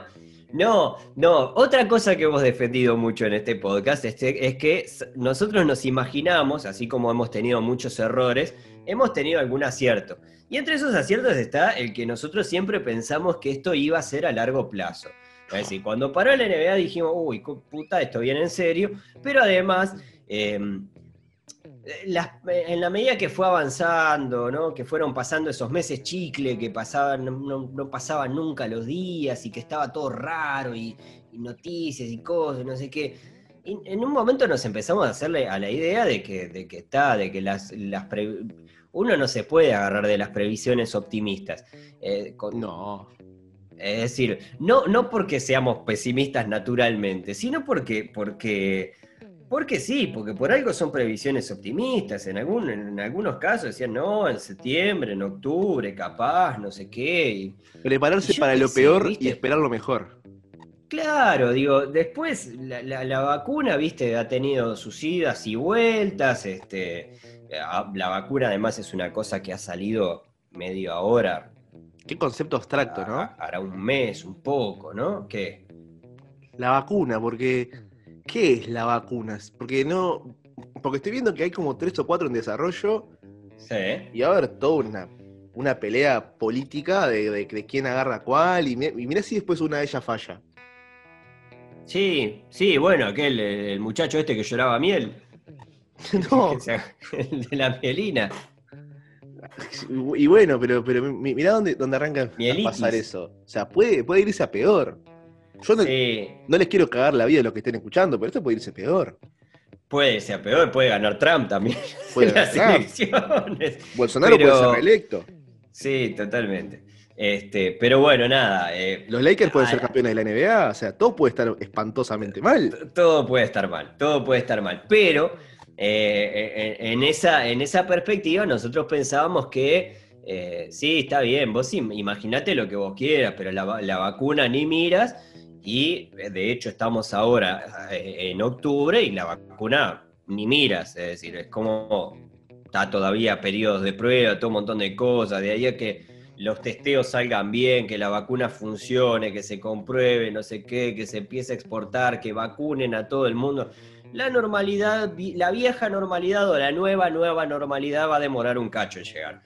No, no. Otra cosa que hemos defendido mucho en este podcast es, es que nosotros nos imaginamos, así como hemos tenido muchos errores, hemos tenido algún acierto. Y entre esos aciertos está el que nosotros siempre pensamos que esto iba a ser a largo plazo. Es decir, cuando paró la NBA dijimos, uy, puta, esto viene en serio, pero además, eh, las- en la medida que fue avanzando, ¿no? que fueron pasando esos meses chicle, que pasaban, no, no- pasaban nunca los días y que estaba todo raro y, noticias y cosas, no sé qué. En un momento nos empezamos a hacerle a la idea de que, está, de que las, pre- uno no se puede agarrar de las previsiones optimistas. Eh, No. Es decir, no, no porque seamos pesimistas naturalmente, sino porque, porque, porque sí, porque por algo son previsiones optimistas. En, algún, en algunos casos decían, no, en septiembre, en octubre, capaz, no sé qué. Prepararse para lo sé, peor ¿viste? y esperar lo mejor. Claro, digo, después la, la- la vacuna, viste, ha tenido sus idas y vueltas. Este, la vacuna además es una cosa que ha salido medio ahora, Qué concepto abstracto, a- ¿no? hará un mes, un poco, ¿no? ¿Qué? La vacuna, porque. ¿Qué es la vacuna? Porque no. Porque estoy viendo que hay como tres o cuatro en desarrollo Sí. y va a haber toda una, una pelea política de, de- de quién agarra cuál y, y mirá si después una de ellas falla. Sí, sí, bueno, aquel, el muchacho este que lloraba miel, *laughs* no, *laughs* el de la mielina. Y bueno, pero, pero mi- mirá dónde, dónde arranca a pasar eso. O sea, puede, puede irse a peor. Yo no, Sí, no les quiero cagar la vida a los que estén escuchando, pero esto puede irse peor. puede ser peor, puede ganar Trump también *laughs* Puede las ganar. elecciones. Bolsonaro Pero- puede ser reelecto. Sí, totalmente. Este, pero bueno, nada, eh, Los Lakers pueden ser campeones de la NBA, o sea, todo puede estar espantosamente mal. todo puede estar mal, todo puede estar mal. Pero eh, en, en esa, en esa perspectiva nosotros pensábamos que eh, sí, está bien, vos im- imaginate lo que vos quieras, pero la, la vacuna ni miras y eh, de hecho estamos ahora eh, en octubre y la vacuna ni miras, es decir, es como está todavía periodos de prueba, todo un montón de cosas, de ahí a que los testeos salgan bien, que la vacuna funcione, que se compruebe, no sé qué, que se empiece a exportar, que vacunen a todo el mundo. La normalidad, la vieja normalidad o la nueva, nueva normalidad va a demorar un cacho en llegar.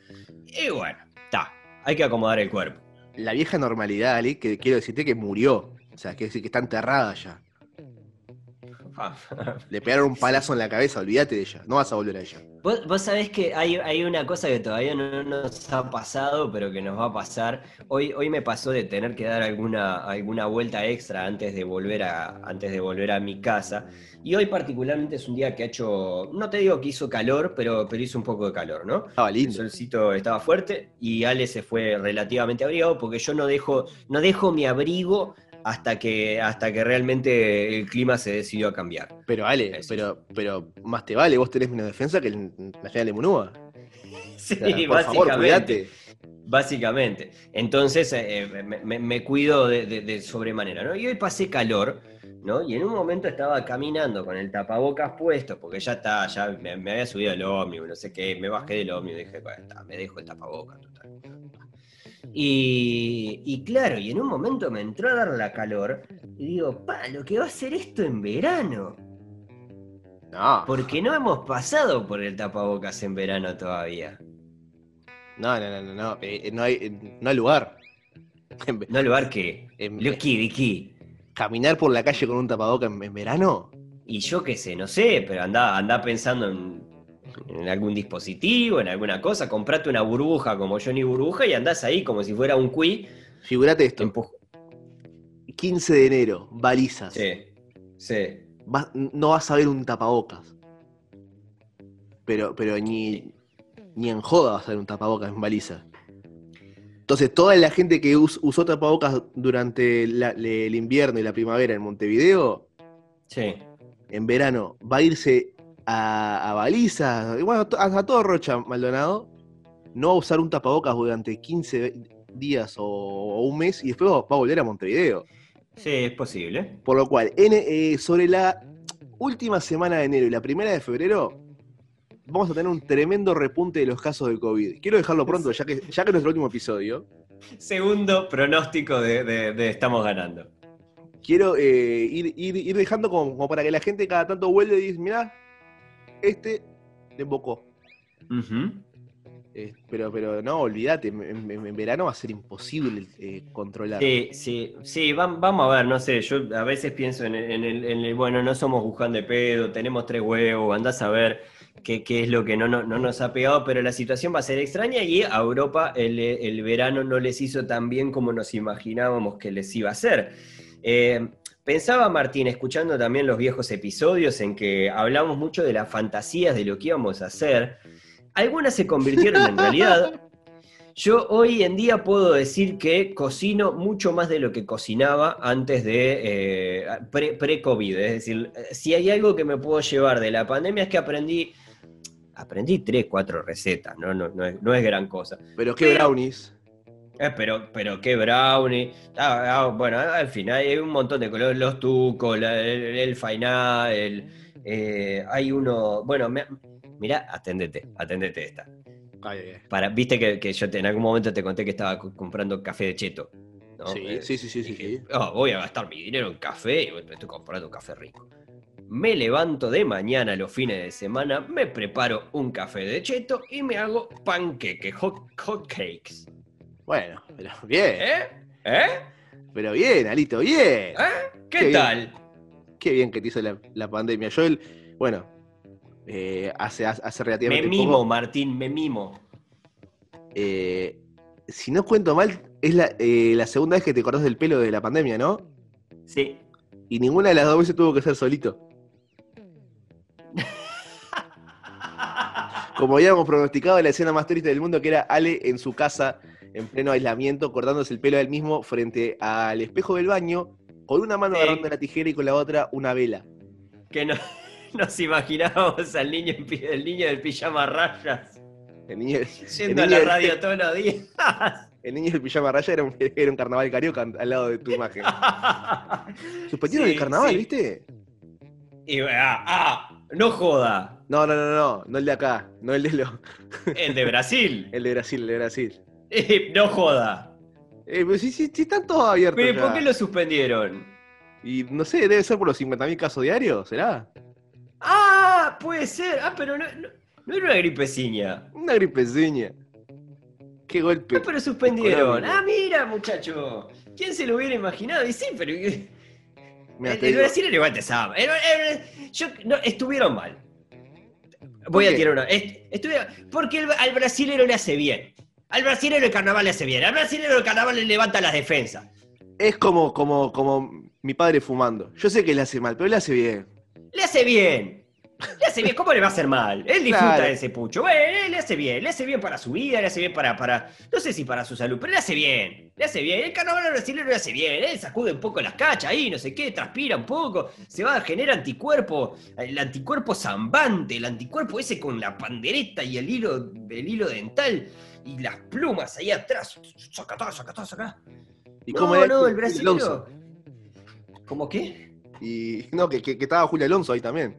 Y bueno, está, hay que acomodar el cuerpo. La vieja normalidad, Ale, que quiero decirte que murió. O sea, que que está enterrada ya. *laughs* Le pegaron un palazo en la cabeza, olvídate de ella. No vas a volver a ella. Vos, vos sabés que hay, hay una cosa que todavía no nos ha pasado, pero que nos va a pasar. Hoy, hoy me pasó de tener que dar alguna, alguna vuelta extra antes de, volver a, antes de volver a mi casa. Y hoy particularmente es un día que ha hecho, no te digo que hizo calor, pero, pero hizo un poco de calor, ¿no? Estaba El lindo. solcito estaba fuerte y Ale se fue relativamente abrigado porque yo no dejo, no dejo mi abrigo hasta que, hasta que realmente el clima se decidió a cambiar. Pero Ale, Eso. pero, pero más te vale, vos tenés menos defensa que el Nacional de Munúa. *laughs* Sí, O sea, por favor, básicamente. cuídate. Básicamente. Entonces eh, me, me- me cuido de, de- de sobremanera, ¿no? Y hoy pasé calor, ¿no? Y en un momento estaba caminando con el tapabocas puesto, porque ya está, ya me, me había subido el ómnibus, no sé qué, me bajé del ómnibus y dije, bueno, está, me dejo el tapabocas, total. Y, y claro, y en un momento me entró a dar la calor y digo, pa, lo que va a hacer esto en verano. No, Porque no hemos pasado por el tapabocas en verano todavía. no, no, no, no, no, eh, no hay, eh, no hay lugar. No lugar que. en- Lo que, de qué. Caminar por la calle con un tapaboca en, en verano. Y yo qué sé, no sé, pero anda, anda pensando en, en algún dispositivo, en alguna cosa, comprate una burbuja como Johnny Burbuja y andás ahí como si fuera un qui. Figurate esto, empuj- 15 de enero, balizas. Sí, sí. Vas- no vas a ver un tapabocas. Pero, pero ni, ni en joda vas a ver un tapabocas en balizas. Entonces, toda la gente que us- usó tapabocas durante la- el invierno y la primavera en Montevideo, Sí. en verano, va a irse a, a balizas, y bueno, a, a todo Rocha Maldonado, no va a usar un tapabocas durante 15 días o, o un mes y después va va a volver a Montevideo. Sí, es posible. Por lo cual, en, eh, sobre la última semana de enero y la primera de febrero, vamos a tener un tremendo repunte de los casos de COVID. Quiero dejarlo pronto, ya que, ya que es nuestro último episodio. Segundo pronóstico de, de- de estamos ganando. Quiero eh, ir, ir- ir dejando como, como para que la gente cada tanto vuelve y dice, mirá, este. Eh, pero, pero no, olvídate, en, en- en verano va a ser imposible eh, controlar. Sí, sí, sí, vam- vamos a ver, no sé, yo a veces pienso en el, en el- en el, bueno, no somos Wuhan de pedo, tenemos tres huevos, andás a ver qué, qué es lo que no, no, no nos ha pegado, pero la situación va a ser extraña y a Europa el, el verano no les hizo tan bien como nos imaginábamos que les iba a hacer. Eh, pensaba, Martín, escuchando también los viejos episodios en que hablamos mucho de las fantasías de lo que íbamos a hacer, algunas se convirtieron en realidad. *laughs* Yo hoy en día puedo decir que cocino mucho más de lo que cocinaba antes de eh, pre- pre-COVID. es decir, si hay algo que me puedo llevar de la pandemia es que aprendí, aprendí tres, cuatro recetas, no, no, no, es, no es gran cosa. Pero qué brownies. Eh, pero, pero qué brownie. Ah, ah, bueno, al final hay un montón de colores, los tucos, la- el, el fainá, el, eh, hay uno, bueno, me- mirá, atendete, atendete esta. Ay. Para, Viste que, que yo te- en algún momento te conté que estaba co- comprando café de cheto. ¿no? Sí, Eh, sí, sí, sí, sí, dije, sí. "Oh, voy a gastar mi dinero en café y estoy comprando un café rico. Me levanto de mañana los fines de semana, me preparo un café de cheto y me hago panqueques, hot, hot cakes. Bueno, pero bien. ¿Eh? ¿Eh? Pero bien, Alito, bien. ¿Eh? ¿Qué, Qué bien. tal? Qué bien que te hizo la, la pandemia. Yo, el, bueno, eh, hace, hace Me relativamente mimo, poco, Martín, me mimo. eh, si no cuento mal, es la, eh, la segunda vez que te cortás del pelo de la pandemia, ¿no? Sí. Y ninguna de las dos veces tuvo que ser solito. *laughs* Como habíamos pronosticado, la escena más triste del mundo, que era Ale en su casa, en pleno aislamiento, cortándose el pelo a él mismo frente al espejo del baño, con una mano Sí. agarrando la tijera y con la otra una vela. Que no, *laughs* nos imaginábamos al niño, el niño del pijama a rayas El niño, yendo a el la niño- radio todos los días. *laughs* el niño del pijama raya era un, *laughs* era un carnaval carioca al lado de tu imagen. Suspendieron Sí, el carnaval, sí. ¿viste? Y, ah, ah, no joda. No, no, no, no, no el de acá, no el de lo, El de Brasil. el de Brasil, el de Brasil. Eh, *laughs* no joda. Eh, pero sí, sí, sí están todos abiertos. Pero ¿por qué lo suspendieron? Y no sé, debe ser por los 50.000 casos diarios, ¿será? Ah, puede ser. Ah, pero no, no, no era una gripeciña. Una gripeciña. Qué golpe. Ah, pero suspendieron. económico. Ah, mira, muchacho. ¿Quién se lo hubiera imaginado? Y sí, pero. El, Mira, te el digo, brasileño igual sabe. El- el- yo, no, estuvieron mal. Voy ¿Por a tirar una. est- estuvieron- porque el- al brasilero le hace bien. Al brasilero el carnaval le hace bien. Al brasilero el carnaval le levanta las defensas. Es como, como, como mi padre fumando. Yo sé que le hace mal, pero le hace bien. Le hace bien. Le hace bien. ¿Cómo le va a hacer mal? Él disfruta Claro. de ese pucho. Bueno, le hace bien. Le hace bien para su vida, le hace bien para, para. No sé si para su salud, pero le hace bien. Le hace bien. El carnaval brasileño le hace bien. Él sacude un poco las cachas ahí, no sé qué, transpira un poco. Se va a generar anticuerpo. El anticuerpo zambante. El anticuerpo ese con la pandereta y el hilo, el hilo dental. Y las plumas ahí atrás. Sacatá, sacatá, sacá. ¿Y no, cómo era no, el Julio brasileño. Alonso? ¿Cómo qué? Y no, que, que, que estaba Julio Alonso ahí también.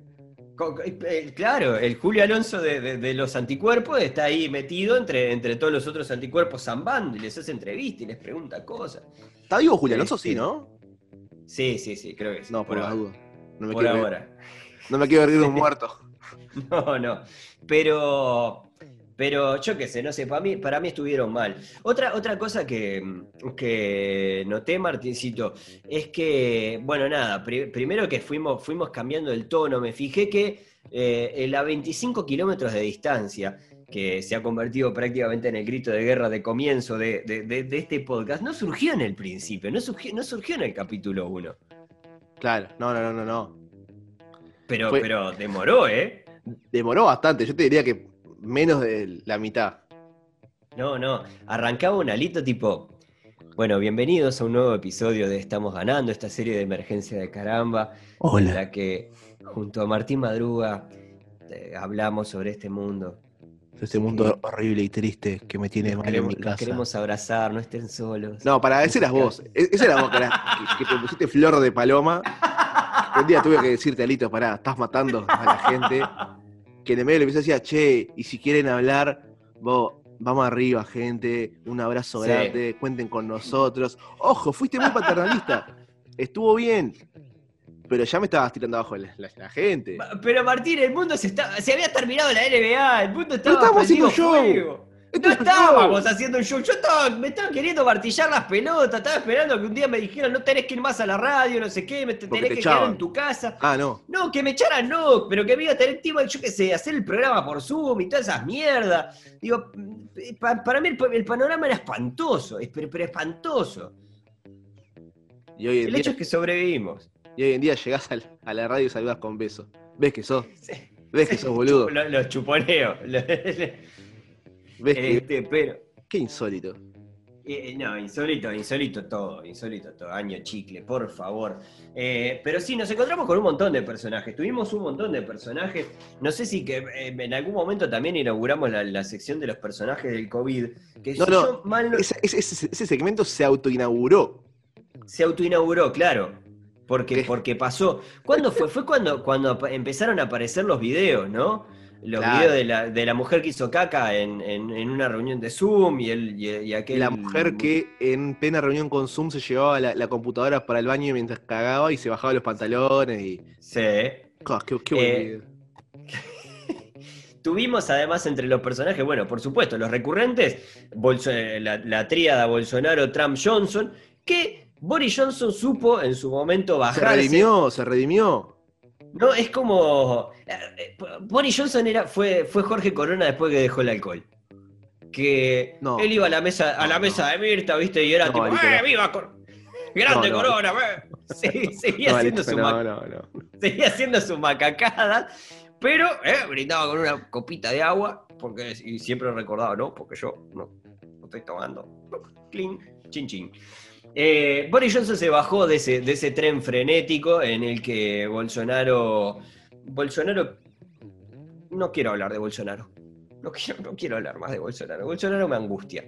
Eh, Claro, el Julio Alonso de, de- de los anticuerpos está ahí metido entre, entre todos los otros anticuerpos zambando y les hace entrevistas y les pregunta cosas. ¿Está vivo Julio Alonso? Sí, Sí, ¿no? Sí, sí, sí, creo que sí. No, por, la ahora. duda. No me Por quiero ver- ahora. no me quiero ver un *laughs* muerto. No, no. Pero, pero yo qué sé, no sé, para mí, para mí estuvieron mal. Otra, otra cosa que, que noté, Martincito, es que, bueno, nada, pri- primero que fuimos, fuimos cambiando el tono, me fijé que eh, en a 25 kilómetros de distancia, que se ha convertido prácticamente en el grito de guerra de comienzo de, de- de- de este podcast, no surgió en el principio, no surgió, no surgió en el capítulo 1. Claro, no, no, no, no, no. Pero, Fue- pero demoró, ¿eh? Demoró bastante, yo te diría que menos de la mitad. No, no, arrancaba un alito tipo, bueno, bienvenidos a un nuevo episodio de Estamos Ganando, esta serie de emergencia de caramba, en la que junto a Martín Madruga eh, hablamos sobre este mundo. Este mundo horrible y triste que me tiene Nos mal en queremos, mi nos casa. queremos abrazar, no estén solos. No, para ese eras vos. E- Esa era vos, que- que te pusiste flor de paloma. Un día tuve que decirte, Alito, pará, estás matando a la gente. *laughs* Que en el medio le empecé a decir, che, y si quieren hablar, vos, vamos arriba, gente, un abrazo Sí. grande, cuenten con nosotros. Ojo, fuiste muy paternalista. *laughs* Estuvo bien. Pero ya me estabas tirando abajo la, la- la gente. Pero Martín, el mundo se, está, se había terminado la NBA, el mundo estaba estábamos haciendo show. fuego. No estábamos haciendo un show, yo estaba, me estaban queriendo martillar las pelotas, estaba esperando que un día me dijeran no tenés que ir más a la radio, no sé qué, me tenés te que quedar echaban. en tu casa. Ah, no. No, que me echaran no, pero que me iba a tener tiempo, yo qué sé, hacer el programa por Zoom y todas esas mierdas. Digo, pa- para mí el, pa- el panorama era espantoso, es- pero, pero espantoso. Y hoy en, El día, hecho es que sobrevivimos. y hoy en día llegás a la radio y saludas con besos. ¿Ves que sos? Sí. ¿Ves que sos boludo? *laughs* Lo- Los chuponeo. *laughs* ¿Ves que Este, pero, Qué insólito. Eh, no, insólito, insólito todo, insólito todo, año chicle, por favor. Eh, pero sí, nos encontramos con un montón de personajes, tuvimos un montón de personajes. No sé si que eh, en algún momento también inauguramos la, la sección de los personajes del COVID, que No, si no, yo mal no- Ese, ese- ese- ese segmento se autoinauguró. se autoinauguró, claro. Porque, ¿Qué? porque pasó. ¿Cuándo fue? Fue cuando, cuando empezaron a aparecer los videos, ¿no? Los Claro. videos de la, de la mujer que hizo caca en, en- en una reunión de Zoom y, el, y, y aquel. La mujer que en plena reunión con Zoom se llevaba la, la computadora para el baño mientras cagaba y se bajaba los pantalones y. Sí. Ah, qué, qué buen Eh, video. *laughs* Tuvimos además entre los personajes, bueno, por supuesto, los recurrentes, Bolso- eh, la, la tríada Bolsonaro, Trump, Johnson, que Boris Johnson supo en su momento Se bajarse. redimió, se redimió. No, es como. eh, eh, Boris Johnson era, fue, fue Jorge Corona después que dejó el alcohol. Que No. él iba a la mesa, a la mesa de Mirta, ¿viste? Y era tipo, ¡eh, viva Cor- Grande Corona, ve". *laughs* Sí, seguía haciendo su seguía haciendo pero eh, brindaba con una copita de agua, porque y siempre recordaba, ¿no? Porque yo no, no estoy tomando. Clean, chin chin. Eh, Boris Johnson se bajó de ese, de ese tren frenético en el que Bolsonaro. Bolsonaro. No quiero hablar de Bolsonaro. No quiero, no quiero hablar más de Bolsonaro. Bolsonaro me angustia.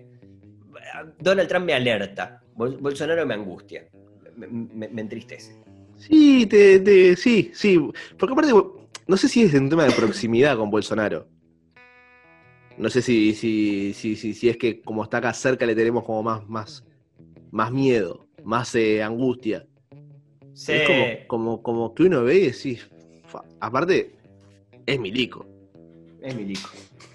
Donald Trump me alerta. Bol- Bolsonaro me angustia. Me, entristece. Sí, te, te- sí, sí. Porque aparte, no sé si es un tema de proximidad con Bolsonaro. No sé si, si, si, si, si es que como está acá cerca le tenemos como más, más, más miedo, más eh, angustia. Sí. Es como, como, como que uno ve y decís, fa, aparte, es milico. Es milico. *laughs*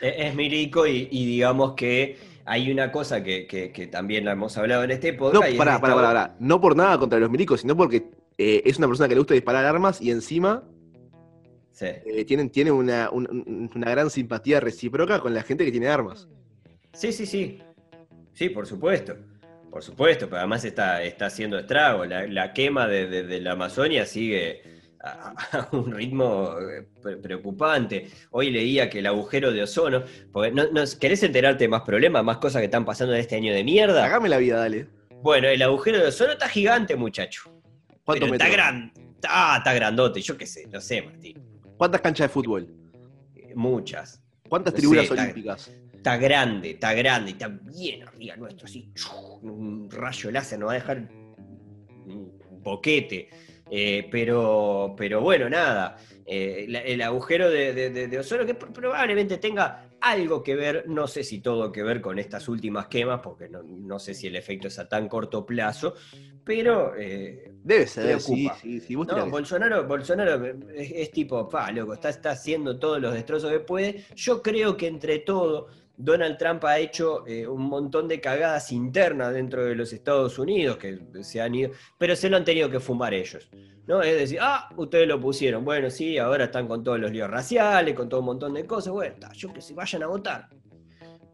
es, es milico y, y digamos que hay una cosa que, que- que también la hemos hablado en este No, podcast. y es pará, esta- pará, pará, pará. No por nada contra los milicos, sino porque eh, es una persona que le gusta disparar armas y encima Sí. eh, tienen, tiene una, un- una gran simpatía recíproca con la gente que tiene armas. sí, sí, sí. Sí, por supuesto. Por supuesto, pero además está, está haciendo estrago. La, la quema de, de- de la Amazonia sigue a, a un ritmo eh, pre- preocupante. Hoy leía que el agujero de ozono. Porque no, no- ¿Querés enterarte de más problemas, más cosas que están pasando en este año de mierda? Hagame la vida, dale. Bueno, el agujero de ozono está gigante, muchacho. ¿Cuántos Pero está grande. Ah, está grandote, yo qué sé, no sé, Martín. ¿Cuántas canchas de fútbol? Eh, Muchas. ¿Cuántas tribunas olímpicas? Está grande, está grande, está bien arriba nuestro, así. Un rayo láser nos va a dejar un boquete. Eh, pero, pero bueno, nada. Eh, la- el agujero de, de- de- de ozono que pr- probablemente tenga algo que ver, no sé si todo que ver con estas últimas quemas, porque no, no sé si el efecto es a tan corto plazo, pero eh, Debe ser, sí, sí, sí. Vos no, Bolsonaro, Bolsonaro es, es tipo, pa, loco, está, está haciendo todos los destrozos que puede. Yo creo que entre todo, Donald Trump ha hecho eh, un montón de cagadas internas dentro de los Estados Unidos que se han ido, pero se lo han tenido que fumar ellos. ¿no? Es decir, ah, ustedes lo pusieron. Bueno, sí, ahora están con todos los líos raciales, con todo un montón de cosas. Bueno, está, yo que sé, vayan a votar.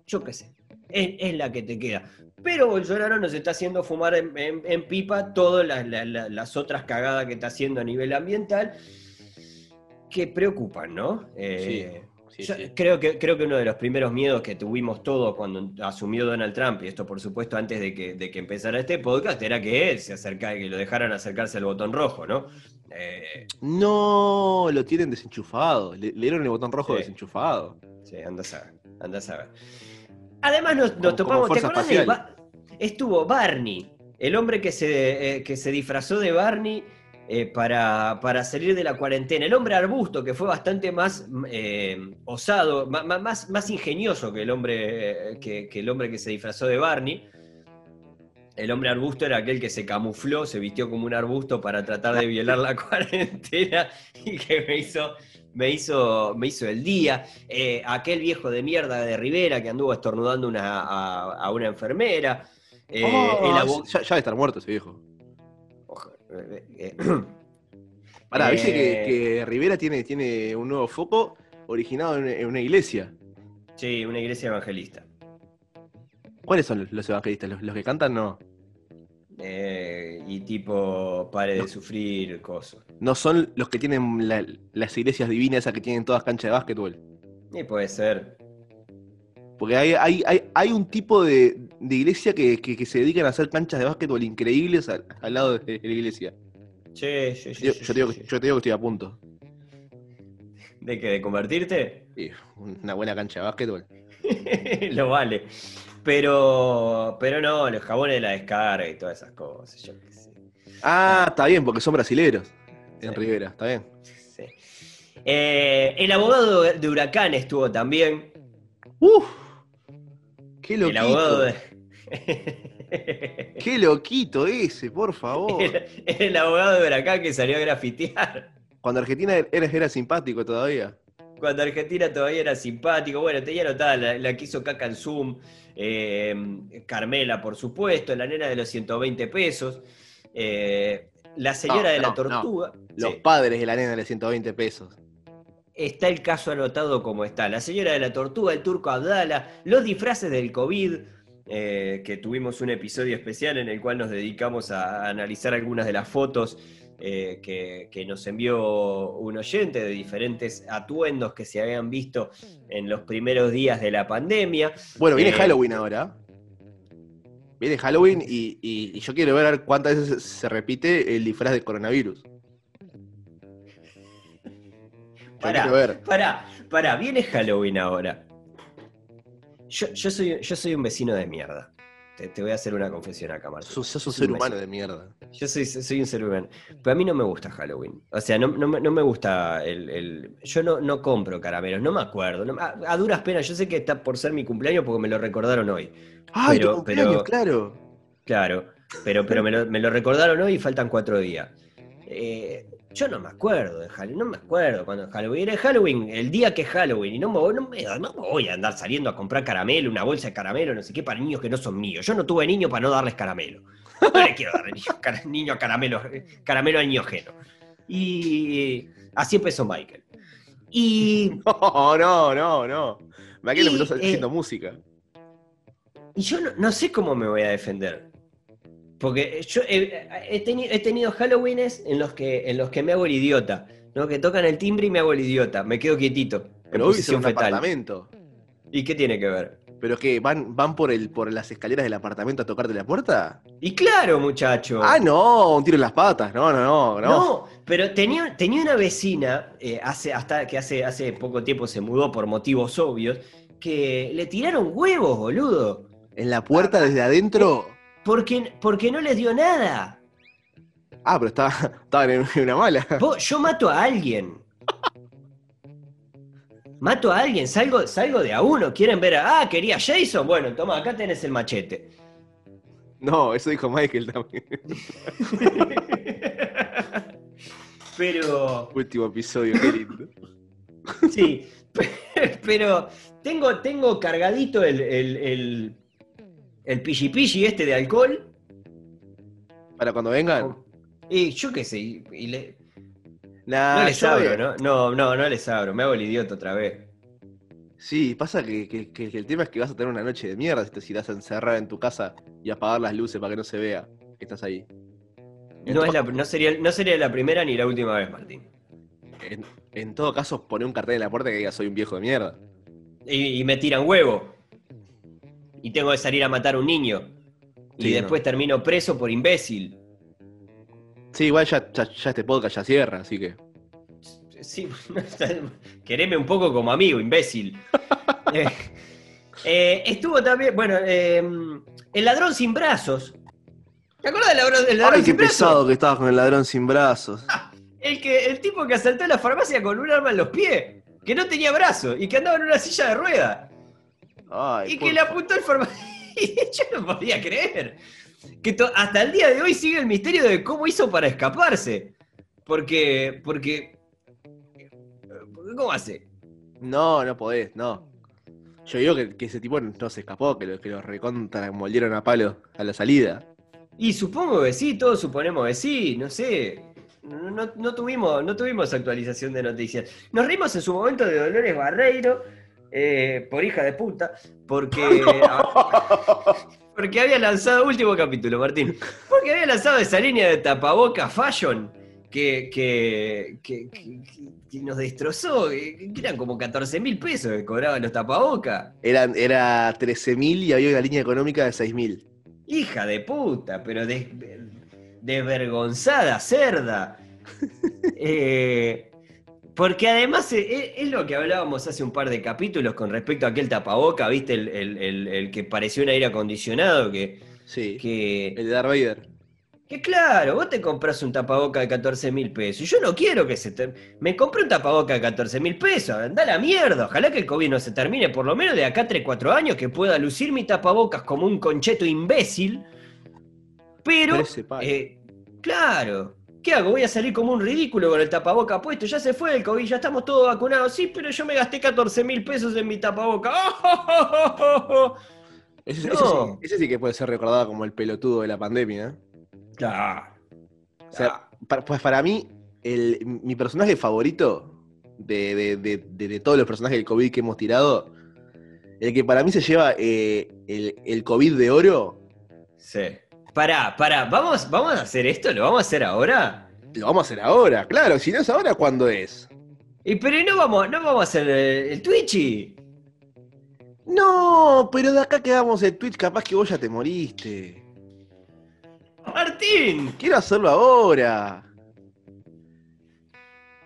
Yo qué sé. Es, es la que te queda. Pero Bolsonaro nos está haciendo fumar en, en- en pipa todas las, la- la- las otras cagadas que está haciendo a nivel ambiental que preocupan, ¿no? Eh, Sí, yo sí. Creo, que, creo que uno de los primeros miedos que tuvimos todos cuando asumió Donald Trump, y esto por supuesto antes de que, de que empezara este podcast, era que él se acercara, que lo dejaran acercarse al botón rojo, ¿no? Eh, No, lo tienen desenchufado. Le, le dieron el botón rojo Sí. desenchufado. Sí, anda a saber, anda a saber. Además nos, nos Como- topamos, como ¿te fuerza acordás de espacial. Ba- Estuvo Barney, el hombre que se, eh, que se disfrazó de Barney eh, para, para salir de la cuarentena. El hombre arbusto, que fue bastante más mm, eh, osado, más, más ingenioso que el, hombre, eh, que, que el hombre que se disfrazó de Barney. El hombre arbusto era aquel que se camufló, se vistió como un arbusto para tratar de violar la *laughs* cuarentena y que me hizo, me hizo, me hizo el día. Aquel viejo de mierda de Rivera que anduvo estornudando una- a, a una enfermera. Oh, el ya, ya debe estar muerto ese viejo. *coughs* Pará, viste que, Eh. que Rivera tiene, tiene un nuevo foco originado en, en una iglesia. sí, una iglesia evangelista. ¿Cuáles son los, evangelistas? ¿Los, los que cantan? No. Eh, y tipo, pare de sufrir, cosas. No son los que tienen la- las iglesias divinas, esas que tienen todas canchas de básquetbol. Y puede ser. Porque hay, hay, hay, hay un tipo de, de iglesia que, que- que se dedican a hacer canchas de básquetbol increíbles al, al lado de la iglesia. Sí, sí, sí, Yo, te digo, yo te digo que estoy a punto. ¿De qué? ¿De convertirte? Sí, una buena cancha de básquetbol. *laughs* Lo vale. Pero, pero no, los jabones de la descarga y todas esas cosas. Yo qué sé. Ah, está bien, porque son brasileros. En Sí. Rivera, está bien. Sí. Eh, el abogado de Huracán estuvo también. ¡Uf! ¡Qué El loquito! abogado de. *laughs* ¡Qué loquito ese, por favor! el, el abogado de Huracán que salió a grafitear. Cuando Argentina era, era simpático todavía. Cuando Argentina todavía era simpático. Bueno, tenía anotada la, la que hizo caca en Zoom. eh, Carmela, por supuesto. La nena de los 120 pesos. eh, la señora No, de la no, tortuga. Los Sí. padres de la nena de 120 pesos. Está el caso anotado como está. La señora de la tortuga, el turco Abdala, los disfraces del COVID, eh, que tuvimos un episodio especial en el cual nos dedicamos a analizar algunas de las fotos eh, que, que nos envió un oyente de diferentes atuendos que se habían visto en los primeros días de la pandemia. Bueno, viene Eh, Halloween ahora. Viene Halloween y, y- y yo quiero ver cuántas veces se- repite el disfraz de coronavirus. Pará, ver. pará, pará, viene Halloween ahora. Yo, yo soy, yo soy un vecino de mierda. Te, te voy a hacer una confesión acá, Martín. Sos, sos un Soy ser un humano de mierda. Yo soy, soy un ser humano. Pero a mí no me gusta Halloween. O sea, no, no me- no me gusta el. el- yo no, no compro caramelos, no me acuerdo. a, a duras penas, yo sé que está por ser mi cumpleaños porque me lo recordaron hoy. ¡Ay, Pero- tu cumpleaños, pero- claro! Claro, pero, pero me, lo, me lo recordaron hoy y faltan cuatro días. Eh, yo no me acuerdo de Halloween, no me acuerdo cuando es Halloween. Era Halloween, el día que es Halloween, y no me, voy- no, me, no me voy a andar saliendo a comprar caramelo, una bolsa de caramelo, no sé qué, para niños que no son míos. Yo no tuve niño para no darles caramelo. No le quiero dar niño, niño caramelo, caramelo al niño ajeno. Y así empezó Michael. Y, *laughs* No, no, no, no. Me quedé Y, empezó eh, haciendo música. y yo no, no sé cómo me voy a defender. Porque yo he, he teni- he tenido Halloweenes en los que en los que me hago el idiota. ¿no? Que tocan el timbre y me hago el idiota. Me quedo quietito. Pero hoy posición un fetal. apartamento. ¿Y qué tiene que ver? ¿Pero qué? ¿Van, van por, el, por las escaleras del apartamento a tocarte la puerta? Y claro, muchacho. Ah, no, un tiro en las patas. No, no, no, no. No, pero tenía, tenía una vecina, eh, hace, hasta que hace, hace poco tiempo se mudó por motivos obvios, que le tiraron huevos, boludo. En la puerta desde adentro. Porque, porque no les dio nada. Ah, pero estaba, estaban en, en una mala. Vos- yo mato a alguien. mato a alguien, salgo, salgo de a uno, quieren ver a, ah, quería Jason, bueno, toma, acá tenés el machete. No, eso dijo Michael también. *laughs* Pero, Último episodio, qué lindo. sí, *laughs* pero tengo, tengo cargadito el, el, el, el pilli pilli este de alcohol. Para cuando vengan. Y yo qué sé, y, y le- Nah, no les abro, ¿no? No, no, no les abro, me hago el idiota otra vez. Sí, pasa que, que- que el tema es que vas a tener una noche de mierda si te vas a encerrar en tu casa y apagar las luces para que no se vea que estás ahí. En, No, es la, no, sería, no sería la primera ni la última vez, Martín. en- en todo caso, poné un cartel en la puerta que diga soy un viejo de mierda. Y, y me tiran huevo. Y tengo que salir a matar a un niño. Y después termino preso por imbécil. Sí, igual ya, ya, ya este podcast ya cierra, así que. Sí, *laughs* quereme un poco como amigo, imbécil. *laughs* Eh, eh, estuvo también, bueno, eh, el ladrón sin brazos. ¿Te acuerdas del ladrón, del ladrón Ay, qué sin brazos? pesado que estabas con el ladrón sin brazos. *laughs* El, que, el tipo que asaltó la farmacia con un arma en los pies, que no tenía brazos y que andaba en una silla de ruedas. Ay, Y que le apuntó el farmacéutico. *laughs* Yo no podía creer. Que hasta el día de hoy sigue el misterio de cómo hizo para escaparse. Porque. Porque. ¿Cómo hace? No, no podés, no. Yo digo que, que ese tipo no se escapó, que lo, que lo recontra molieron a palo a la salida. Y supongo que sí, todos suponemos que sí, no sé. No, no- no tuvimos, no tuvimos actualización de noticias. Nos rimos en su momento de Dolores Barreiro, eh, por hija de puta, porque. *laughs* *laughs* Porque había lanzado, último capítulo, Martín, porque había lanzado esa línea de tapaboca fashion que, que, que- nos destrozó, que eran como 14 mil pesos que cobraban los tapabocas. Eran, era 13.000 y había una línea económica de 6.000. Hija de puta, pero des- desvergonzada, cerda. *laughs* Eh, porque además eh, es, es lo que hablábamos hace un par de capítulos con respecto a aquel tapaboca, ¿viste? El, el- el- el que pareció un aire acondicionado, que, Sí. que, El de Darth Vader. que claro, vos te compras un tapaboca de 14 mil pesos. Y yo no quiero que se te... Me compré un tapaboca de 14 mil pesos. Anda la mierda. Ojalá que el COVID no se termine, por lo menos de acá a 3, 4 años, que pueda lucir mi tapabocas como un concheto imbécil. Pero, 13 palos. eh, claro. ¿Qué hago? Voy a salir como un ridículo con el tapaboca puesto. Ya se fue el COVID, ya estamos todos vacunados. Sí, pero yo me gasté 14 mil pesos en mi tapaboca. *laughs* Ese, no. ese sí, ese sí que puede ser recordado como el pelotudo de la pandemia. ¿eh? Claro. O sea, para, pues para mí, el, mi personaje favorito de, de- de- de- de todos los personajes del COVID que hemos tirado, el que para mí se lleva eh, el, el COVID de oro, Sí. Pará, pará, ¿vamos, ¿vamos a hacer esto? ¿Lo vamos a hacer ahora? lo vamos a hacer ahora. Claro, si no es ahora, ¿cuándo es? Y pero no vamos, no vamos a hacer el, el Twitchy. No, pero de acá quedamos el Twitch, capaz que vos ya te moriste. Martín. Quiero hacerlo ahora.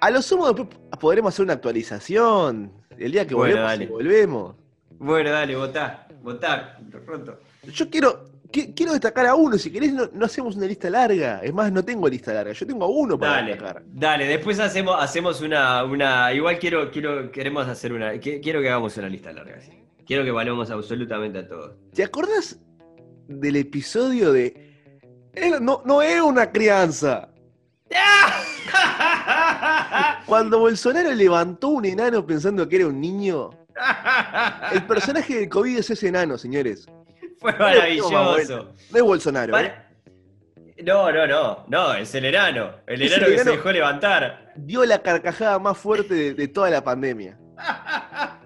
A lo sumo después podremos hacer una actualización. El día que Bueno, volvemos, dale. volvemos. Bueno, dale, votá, votá, pronto. Yo quiero, qui- quiero destacar a uno. Si querés, no, no hacemos una lista larga. Es más, no tengo lista larga. Yo tengo a uno para Dale, destacar. dale, después hacemos, hacemos una, una. Igual quiero, quiero, queremos hacer una. qui- Quiero que hagamos una lista larga, sí. Quiero que valemos absolutamente a todos. ¿Te acordás del episodio de. Él no, no es una crianza? *laughs* Cuando Bolsonaro levantó un enano pensando que era un niño. El personaje del COVID es ese enano, señores. Fue maravilloso. No es Bolsonaro. ¿eh? Para- No, no, no, no, es el enano. El enano el que se dejó levantar. Dio la carcajada más fuerte de, de toda la pandemia. *laughs*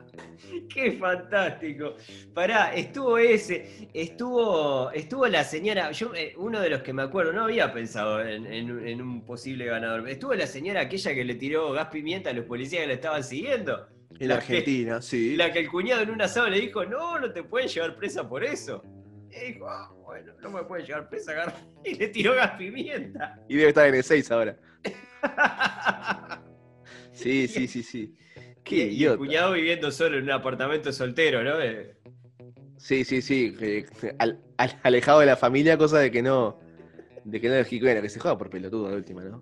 Qué fantástico. Pará, estuvo ese, estuvo, estuvo la señora, yo eh, uno de los que me acuerdo, no había pensado en, en- en un posible ganador. Estuvo la señora aquella que le tiró gas pimienta a los policías que la estaban siguiendo. En La Argentina, sí. La que el cuñado en un asado le dijo, no, no te pueden llevar presa por eso. Y dijo, ah, bueno, no me pueden llevar presa, y le tiró gas pimienta. Y debe estar en el 6 ahora. *laughs* Sí, sí, sí, sí. Qué Y- y el idiota. cuñado viviendo solo en un apartamento soltero, ¿no? Eh, Sí, sí, sí. que- que al- al- alejado de la familia, cosa de que no. De que no es bueno, que se juega por pelotudo la última, ¿no?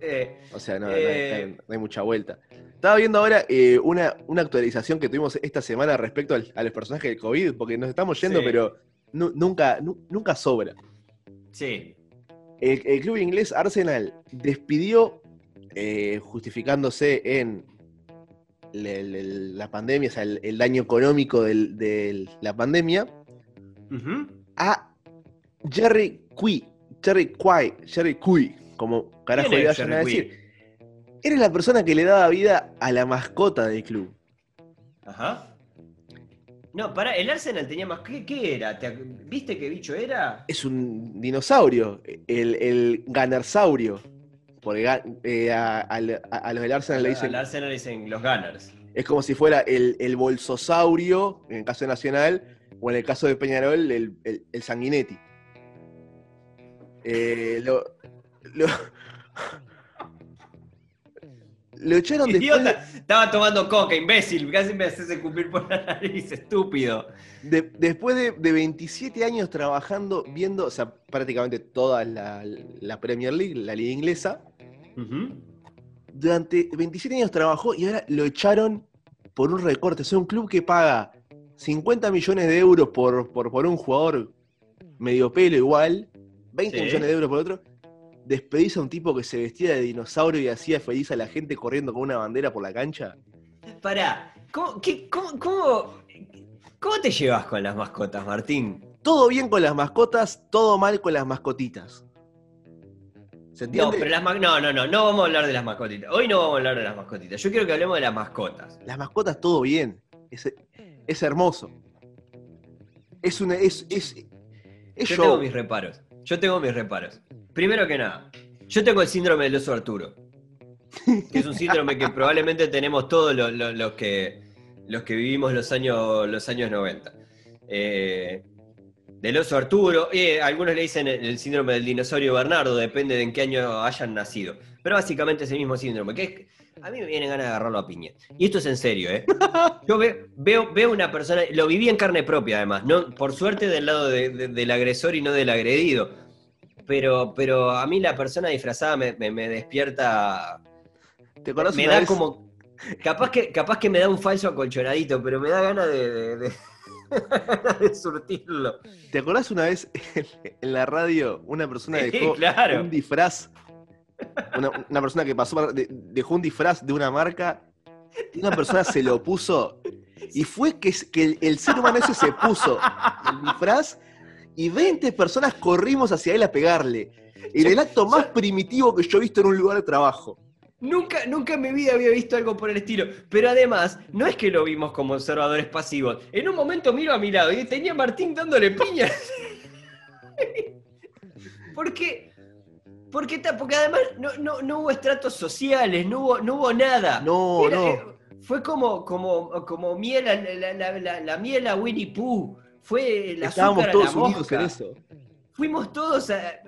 eh, O sea, no, Eh. no hay- no hay mucha vuelta. Estaba viendo ahora eh, una, una actualización que tuvimos esta semana respecto al- a los personajes del COVID, porque nos estamos yendo, Sí. pero nu- nunca, nu- nunca sobra. Sí. El, el club inglés Arsenal despidió, eh, justificándose en le- le- la pandemia, o sea, el, el daño económico del- de la pandemia, a Jerry Cui, Jerry Quay, Jerry Cui, como carajo ¿Quién le vayan a decir. Era la persona que le daba vida a la mascota del club. Ajá. No, para, el Arsenal tenía más. ¿Qué, qué era? ¿Te ac- ¿Viste qué bicho era? Es un dinosaurio, el, el ganersaurio. Porque eh, a, al- a- a los del Arsenal le dicen. Al Arsenal le dicen los Gunners. Es como si fuera el, el bolsosaurio, en el caso de Nacional, o en el caso de Peñarol, el, el- el sanguinetti. Eh, lo, lo, lo echaron *laughs* después de, estaba tomando coca, imbécil. Casi me haces cumplir por la nariz, estúpido. de- después de, de 27 años trabajando, viendo, o sea, prácticamente toda la, la Premier League, la liga inglesa. Durante 27 años trabajó y ahora lo echaron por un recorte. O sea, un club que paga 50 millones de euros por, por, por un jugador medio pelo igual, 20 Sí. millones de euros por otro. Despedís a un tipo que se vestía de dinosaurio y hacía feliz a la gente corriendo con una bandera por la cancha. Pará, ¿cómo, qué- cómo, cómo, cómo te llevas con las mascotas, Martín? Todo bien con las mascotas, todo mal con las mascotitas. ¿Se No, entiende? pero las ma- no, no, no, no vamos a hablar de las mascotitas. Hoy no vamos a hablar de las mascotitas. Yo quiero que hablemos de las mascotas. Las mascotas todo bien. Es, es hermoso. Es una. Es, es, es Yo show. tengo mis reparos. Yo tengo mis reparos. Primero que nada, yo tengo el síndrome del oso Arturo. Que es un síndrome que probablemente tenemos todos los, que, los que vivimos los años, los años 90. Eh, del oso Arturo, eh, algunos le dicen el, síndrome del dinosaurio Bernardo, depende de en qué año hayan nacido. Pero básicamente es el mismo síndrome, que a mí me vienen ganas de agarrarlo a piña. Y esto es en serio, ¿eh? Yo ve- veo, veo una persona, lo viví en carne propia además, no, por suerte del lado de- de- del agresor y no del agredido. Pero, pero a mí la persona disfrazada me, me- me despierta, ¿Te acordás me una da vez? como, capaz que, capaz que me da un falso acolchonadito, pero me da ganas de, de- de- *laughs* de surtirlo. ¿Te acordás una vez en, en la radio una persona Sí, dejó claro. un disfraz? Una, una persona que pasó dejó un disfraz de una marca y una persona se lo puso y fue que, que el, el ser humano ese se puso el disfraz y 20 personas corrimos hacia él a pegarle. En el acto más primitivo que yo he visto en un lugar de trabajo. Nunca, nunca en mi vida había visto algo por el estilo. Pero además, no es que lo vimos como observadores pasivos. En un momento miro a mi lado y tenía a Martín dándole piña. *laughs* porque, porque, porque además no, no- no hubo estratos sociales, no hubo, no hubo nada. No, Era, no. eh, Fue como, como, como miel a, la, la- la- la miel a Winnie Pooh. Fue el Estábamos azúcar a todos la unidos mosca. en eso. Fuimos todos a.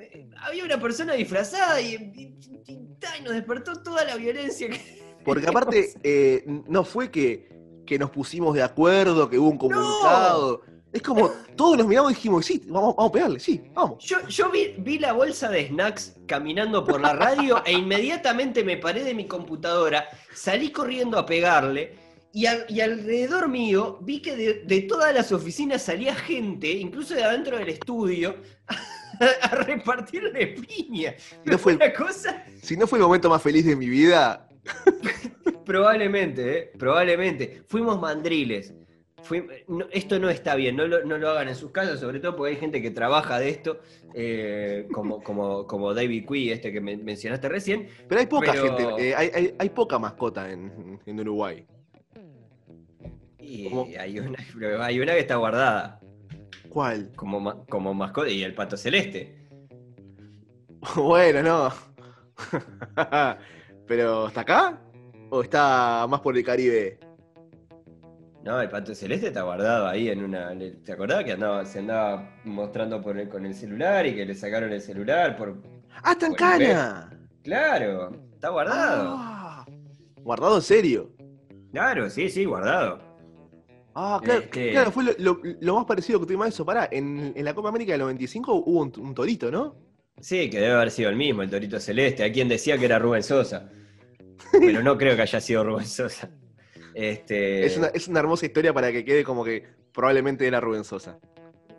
Había una persona disfrazada y, y- y- y nos despertó toda la violencia que. *laughs* Porque aparte, eh, no fue que, que nos pusimos de acuerdo, que hubo un comunicado. Es como, todos nos miramos y dijimos, sí, vamos, vamos a pegarle, sí, vamos. Yo, yo vi, vi la bolsa de snacks caminando por la radio e inmediatamente me paré de mi computadora, salí corriendo a pegarle y, al- y alrededor mío vi que de, de todas las oficinas salía gente, incluso de adentro del estudio, *laughs* a, repartirle piña. No fue el- una cosa Si no fue el momento más feliz de mi vida, *laughs* Probablemente, ¿eh? probablemente. Fuimos mandriles. Fui- no, esto no está bien, no lo, no lo hagan en sus casas, sobre todo porque hay gente que trabaja de esto, eh, como, como, como David Cui, este que men- mencionaste recién. pero hay poca Pero- gente, eh, hay, hay- hay poca mascota en, en Uruguay. Y ¿Cómo? hay una, *laughs* hay una que está guardada ¿Cuál? como, como mascota, y el pato celeste. *laughs* bueno, no. *laughs* pero, ¿está acá? ¿O está más por el Caribe? No, el pato celeste está guardado ahí en una. ¿Te acordás que andaba, se andaba mostrando por el- con el celular y que le sacaron el celular por. ¡Ah, está en cana! Claro, está guardado. Ah, ¿Guardado en serio? Claro, sí, sí, guardado. Ah, claro, Este- claro, fue lo, lo- lo más parecido que tuvimos a eso. Pará, en, en la Copa América del 95 hubo un, un torito, ¿no? Sí, que debe haber sido el mismo, el Torito Celeste. A quien decía que era Rubén Sosa. *laughs* pero no creo que haya sido Rubén Sosa. Este, Es, una, es una hermosa historia para que quede como que probablemente era Rubén Sosa.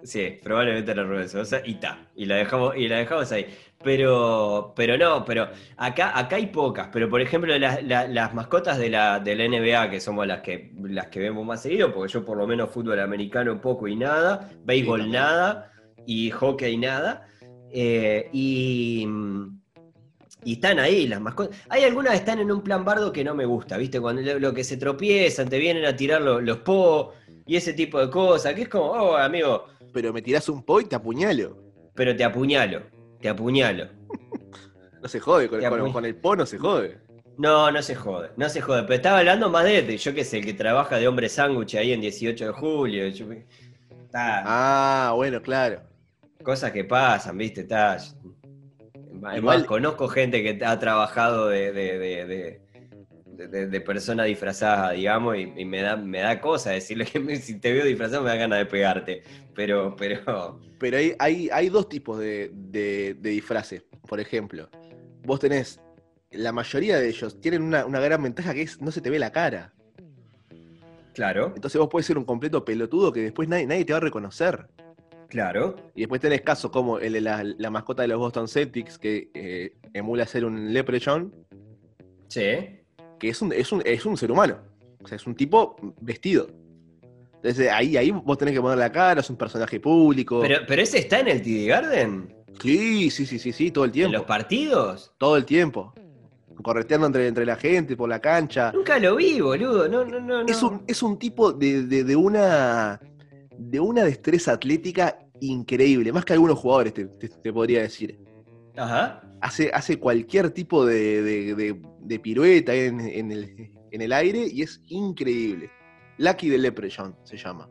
Sí, probablemente era Rubén Sosa y ta. Y la dejamos, y la dejamos ahí. Pero, pero no, pero acá, acá hay pocas. Pero por ejemplo, las, las- las mascotas de la, de la NBA, que somos las que, las que vemos más seguido, porque yo por lo menos fútbol americano poco y nada, béisbol nada, y hockey nada. eh, y, y están ahí las mascotas. Hay algunas que están en un plan bardo que no me gusta, ¿viste? Cuando lo, que se tropiezan, te vienen a tirar lo- los po y ese tipo de cosas, que es como, oh, amigo, Pero me tirás un po y te apuñalo. pero te apuñalo, te apuñalo. *laughs* No se jode, con, con- con el po no se jode. No, no se jode, no se jode. Pero estaba hablando más de, de yo qué sé, el que trabaja de hombre sándwich ahí en 18 de julio. yo- Ah, bueno, claro. cosas que pasan, ¿viste? Está. Además, Igual- conozco gente que ha trabajado de, de, de, de- de- de- persona disfrazada, digamos, y, y me da, me da cosa decirle que si te veo disfrazado me da ganas de pegarte. Pero, pero. Pero hay, hay, hay dos tipos de, de- de disfraces. Por ejemplo, vos tenés, la mayoría de ellos tienen una, una gran ventaja que es no se te ve la cara. Claro, Entonces vos puedes ser un completo pelotudo que después nadie, nadie te va a reconocer. claro. Y después tenés casos como el de la, la mascota de los Boston Celtics que eh, emula ser un leprechaun, Sí. Que es un, es, un, es un ser humano. O sea, es un tipo vestido. Entonces ahí, ahí vos tenés que poner la cara, es un personaje público. Pero, pero ese está en el TD Garden. Sí, sí, sí, sí, sí, todo el ¿En tiempo. los partidos? Todo el tiempo. Correteando entre, entre la gente, por la cancha. Nunca lo vi, boludo. No, no, no. Es un, es un tipo de, de- de una de una destreza atlética increíble, más que algunos jugadores, te, te- te podría decir. Ajá. Hace, hace cualquier tipo de, de- de- de pirueta en, en el, en el aire y es increíble. Lucky the Leprechaun se llama.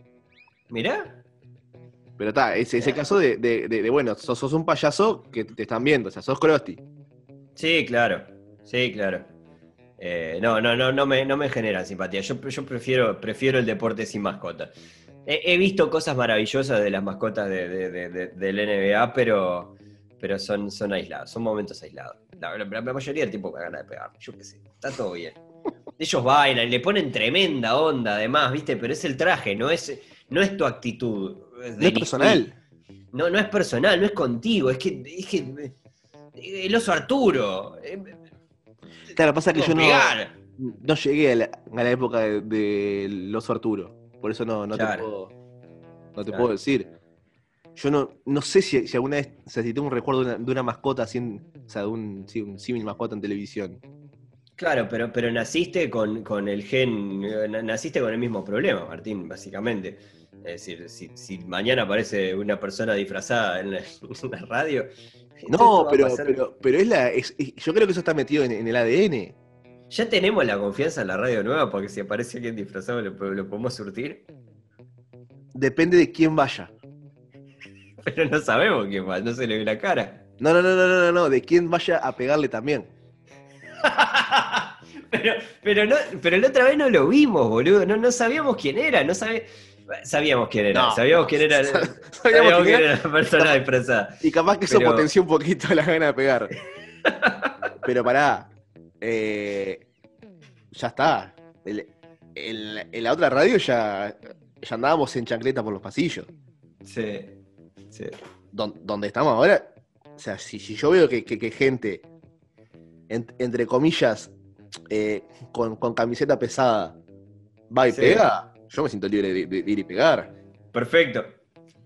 Mirá. Pero está, ese, ese caso de, de- de- de, bueno, sos, sos un payaso que te están viendo, o sea, sos Krusty. Sí, claro. Sí, claro. Eh, no, no, no, no me, no me generan simpatía. Yo, yo prefiero, prefiero el deporte sin mascota. He, he visto cosas maravillosas de las mascotas de, de- de- de- del NBA, pero, pero son, son aislados, son momentos aislados. La, mayoría del tiempo me da ganas de pegar. Yo qué sé, está todo bien. Ellos bailan, le ponen tremenda onda además, ¿viste? Pero es el traje, no es, no es tu actitud. No es del personal. No, no es personal, no es contigo, es que, es que el oso Arturo. eh, Claro, pasa que yo no, no llegué a la, a la época de, de los Arturo. Por eso no, no te, puedo, no te Claro. puedo decir. Yo no, no sé si, si alguna vez, o sea, si tengo un recuerdo de una, de una mascota así, en- o sea, de un, sí, un símil mascota en televisión. Claro, pero, pero naciste con, con el gen, eh, na- naciste con el mismo problema, Martín, básicamente. Es decir, si, si mañana aparece una persona disfrazada en la, *laughs* en la radio. No, pero, pasar. pero, pero es la. es- es- yo creo que eso está metido en, en el ADN. Ya tenemos la confianza en la radio nueva porque si aparece alguien disfrazado lo, lo podemos surtir. Depende de quién vaya. Pero no sabemos quién va, no se le ve la cara. No, no, no, no, no, no, de quién vaya a pegarle también. *laughs* pero, pero, no, pero la otra vez no lo vimos, boludo. No, no sabíamos quién era. No sabe- Sabíamos quién era. No, sabíamos quién era. *laughs* Sabíamos sabíamos quién era. era la persona disfrazada. Y capaz que eso Pero- potenció un poquito *laughs* la gana de pegar. Pero pará. eh, ya está. El- el- en la otra radio ya, ya andábamos en chancleta por los pasillos. Sí. Sí. Don- donde estamos ahora. O sea, si, si yo veo que, que- que gente, en- entre comillas, eh, con, con camiseta pesada, va y Sí. pega, yo me siento libre de, de- de ir y pegar. Perfecto.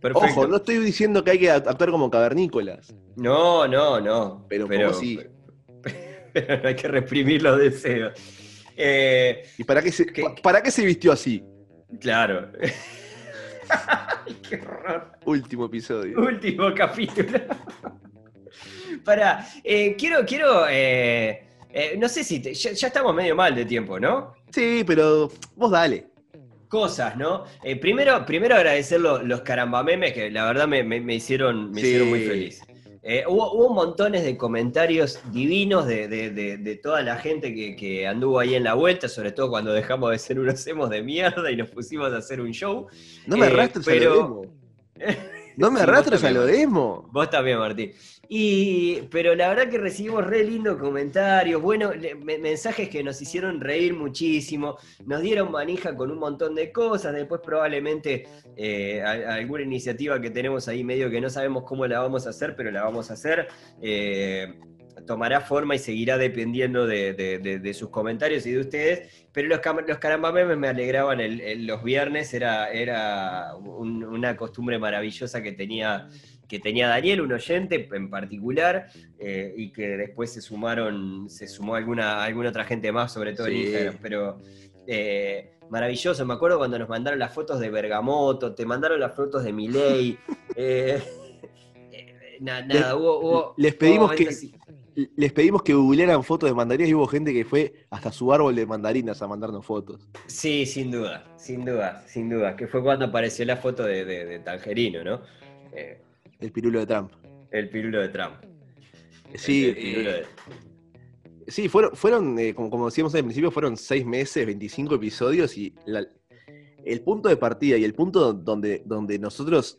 Perfecto. Ojo, no estoy diciendo que hay que actuar como cavernícolas. No, no, no. Pero poco sí. *laughs* Pero no hay que reprimir los deseos. Eh, ¿Y para qué se, para qué se vistió así? claro. Qué horror. Último episodio. Último capítulo. Para, quiero, quiero, eh, eh, no sé si, te- ya, ya estamos medio mal de tiempo, ¿no? Sí, pero vos dale. Cosas, ¿no? Eh, primero, primero agradecer lo- los carambamemes que la verdad me, me- me hicieron, me Sí. hicieron muy feliz. Eh, hubo, hubo montones de comentarios divinos de, de- de- de toda la gente que, que anduvo ahí en la vuelta, sobre todo cuando dejamos de ser unos hemos de mierda y nos pusimos a hacer un show. No me Eh, arrastres a pero-. *laughs* No me Sí, arrastres vos a lo también, demo. Vos también, Martín. Pero la verdad que recibimos re lindos comentarios, bueno, mensajes que nos hicieron reír muchísimo, nos dieron manija con un montón de cosas, después probablemente eh, alguna iniciativa que tenemos ahí medio que no sabemos cómo la vamos a hacer, pero la vamos a hacer. eh, tomará forma y seguirá dependiendo de, sus comentarios y de ustedes, pero los, los carambamemes me alegraban los viernes, era, era un- una costumbre maravillosa que tenía, que tenía Daniel, un oyente en particular, eh, y que después se sumaron, se sumó alguna, alguna otra gente más, sobre todo en Sí. Instagram, pero eh, maravilloso, me acuerdo cuando nos mandaron las fotos de Bergamoto, te mandaron las fotos de Milei, *laughs* eh, na- nada, hubo, hubo- les hubo pedimos que- Les pedimos que googlearan fotos de mandarinas y hubo gente que fue hasta su árbol de mandarinas a mandarnos fotos. Sí, sin duda, sin duda, sin duda, que fue cuando apareció la foto de, de- de Tangerino, ¿no? El pirulo de Trump. el pirulo de Trump. Sí, El pirulo eh, de- sí fueron, fueron eh, como, como decíamos al principio, fueron seis meses, 25 episodios y la- el punto de partida y el punto donde, donde nosotros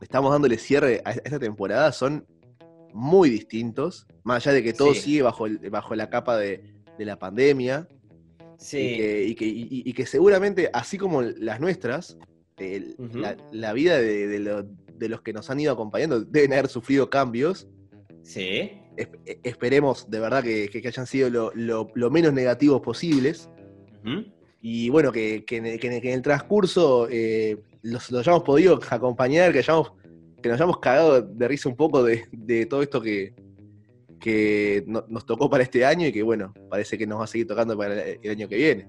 estamos dándole cierre a esta temporada son muy distintos, más allá de que todo Sí. sigue bajo, el- bajo la capa de, de la pandemia. Sí, y, que, y que- y- y que seguramente, así como las nuestras, el- la, la vida de, de lo- de los que nos han ido acompañando deben haber sufrido cambios. sí, Es- e- esperemos de verdad que, que- hayan sido lo, lo- lo menos negativos posibles. Y bueno, que, que en, el, que en el- que en el transcurso eh, los, los hayamos podido acompañar, que, hayamos, que nos hayamos cagado de risa un poco de, de todo esto que, que no- nos tocó para este año y que bueno, parece que nos va a seguir tocando para el, el año que viene.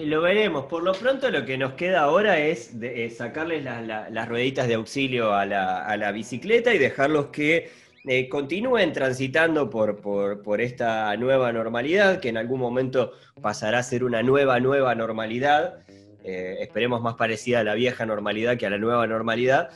Sí, Lo veremos. Por lo pronto lo que nos queda ahora es, es sacarles la- la- las rueditas de auxilio a la, a la bicicleta y dejarlos que eh, continúen transitando por, por- por esta nueva normalidad, que en algún momento pasará a ser una nueva, nueva normalidad. Eh, esperemos más parecida a la vieja normalidad que a la nueva normalidad.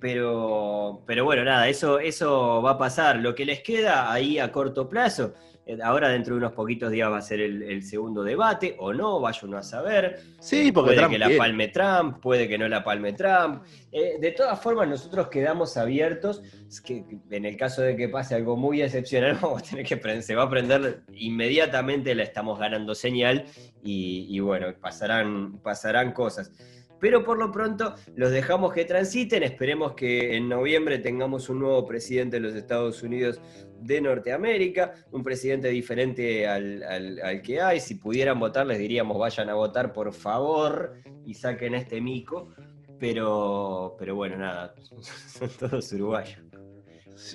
Pero, pero bueno, nada, eso, eso va a pasar. Lo que les queda ahí a corto plazo eh, Ahora dentro de unos poquitos días va a ser el, el segundo debate, o no, vaya uno a saber. Sí, Eh, porque puede Trump que la quiere. palme Trump, puede que no la palme Trump. Eh, de todas formas, nosotros quedamos abiertos. Es que que en el caso de que pase algo muy excepcional, *laughs* vamos a tener que prender, se va a prender inmediatamente, la estamos ganando señal y, y bueno, pasarán, pasarán cosas. Pero por lo pronto los dejamos que transiten. Esperemos que en noviembre tengamos un nuevo presidente de los Estados Unidos de Norteamérica, un presidente diferente al, al- al que hay. Si pudieran votar, les diríamos vayan a votar por favor y saquen a este mico. Pero, pero bueno, nada, *laughs* son todos uruguayos.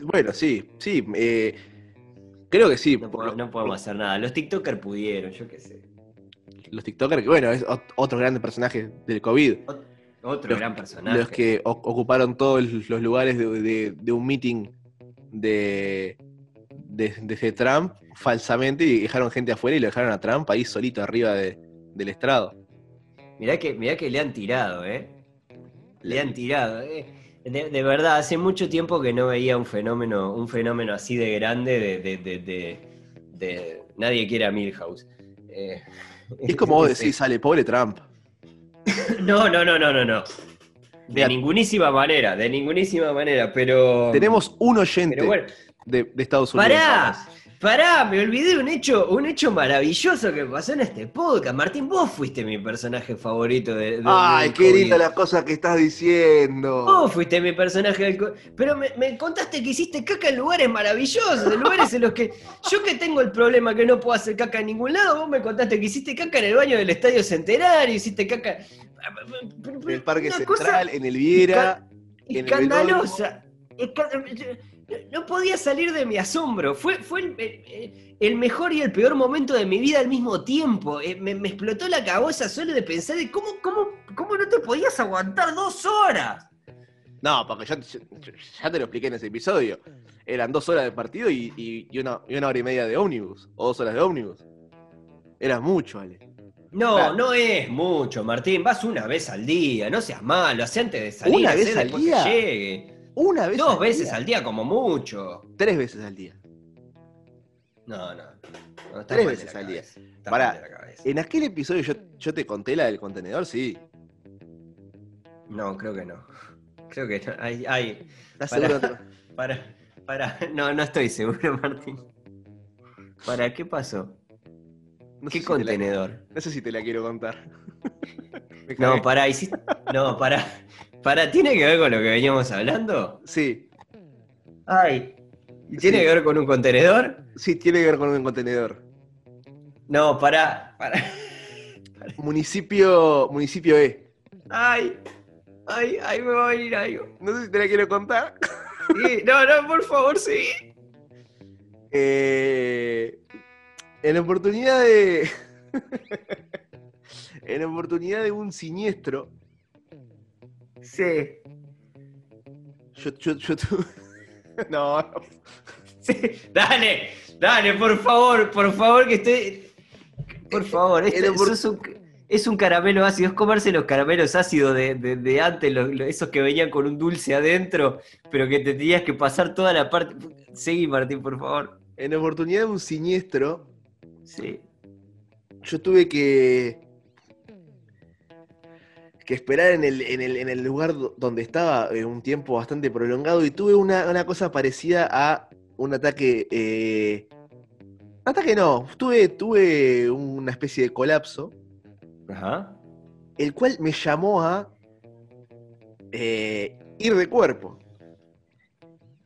Bueno, sí, sí. eh, creo que sí. No, por no podemos hacer nada. Los TikTokers pudieron, yo qué sé. Los TikTokers, que bueno, es ot- otros grandes personajes del COVID. Ot- Otro Los- gran personaje. Los que ocuparon todos los lugares de, de- de un meeting de, de, de Trump falsamente y dejaron gente afuera y lo dejaron a Trump ahí solito arriba de- del estrado. Mirá que, mirá que le han tirado, ¿eh? Le han tirado, ¿eh? De, de verdad, hace mucho tiempo que no veía un fenómeno, un fenómeno así de grande de, de- de- de- de- nadie quiere a Milhouse. Eh, Es como vos decís, sale, pobre Trump. No, no, no, no, no, no. De Mira. ningunísima manera, de ningunísima manera, pero. Tenemos un oyente bueno, de, de Estados Unidos. pará, pará, me olvidé de un hecho, un hecho maravilloso que pasó en este podcast. Martín, vos fuiste mi personaje favorito de. de- Ay, qué linda las cosas que estás diciendo. Vos fuiste mi personaje del Pero me, me contaste que hiciste caca en lugares maravillosos, en lugares en los que. Yo que tengo el problema que no puedo hacer caca en ningún lado, vos me contaste que hiciste caca en el baño del Estadio Centenario, hiciste caca. En el Parque Una cosa Central, en el Viera. en el Escandalosa. Esca- No podía salir de mi asombro. Fue, fue el, el- el mejor y el peor momento de mi vida al mismo tiempo. Eh, Me, me explotó la cabeza solo de pensar de cómo, cómo, cómo no te podías aguantar dos horas. No, porque ya, te lo expliqué en ese episodio. Eran dos horas de partido y, y- y una, y una hora y media de ómnibus. O dos horas de ómnibus. Era mucho, Ale. No, Claro. no es mucho, Martín. Vas una vez al día, no seas malo. Hacé antes de salir, ¿Una vez al día? que llegue. Una vez Dos al veces día. al día como mucho. Tres veces al día. No, no. Tres veces al día. Pará, cabeza. En aquel episodio yo, yo te conté la del contenedor, sí. No, creo que no. creo que no. Hay, hay. ¿Estás Para. seguro? Para, para. No, no estoy seguro, *laughs* Martín. ¿Para qué pasó? No ¿Qué la- contenedor? no sé si te la quiero contar. *laughs* *laughs* No, para, hiciste. No, para. Para, ¿tiene que ver con lo que veníamos hablando? Sí, Ay. ¿Y tiene Sí. que ver con un contenedor? sí, tiene que ver con un contenedor. No, para, para. *laughs* Municipio, municipio E. Ay. Ay, ay, me va a venir algo. No sé si te la quiero contar. Sí, No, no, por favor, sí. Eh, en la oportunidad de. *laughs* en la oportunidad de un siniestro, Sí. yo, yo, yo tuve. no, *laughs* no. Sí. Dale, dale, por favor, por favor, que estoy. Por favor, Eh, por- sos un- es un caramelo ácido, es comerse los caramelos ácidos de, de- de antes, los- los- esos que venían con un dulce adentro, pero que te tenías que pasar toda la parte. Seguí, Martín, por favor. En oportunidad de un siniestro, Sí. yo tuve que. Que esperar en el, en el, en el lugar do- donde estaba eh, un tiempo bastante prolongado y tuve una, una cosa parecida a un ataque. eh, ataque no, tuve, tuve una especie de colapso. Ajá. el cual me llamó a eh, ir de cuerpo.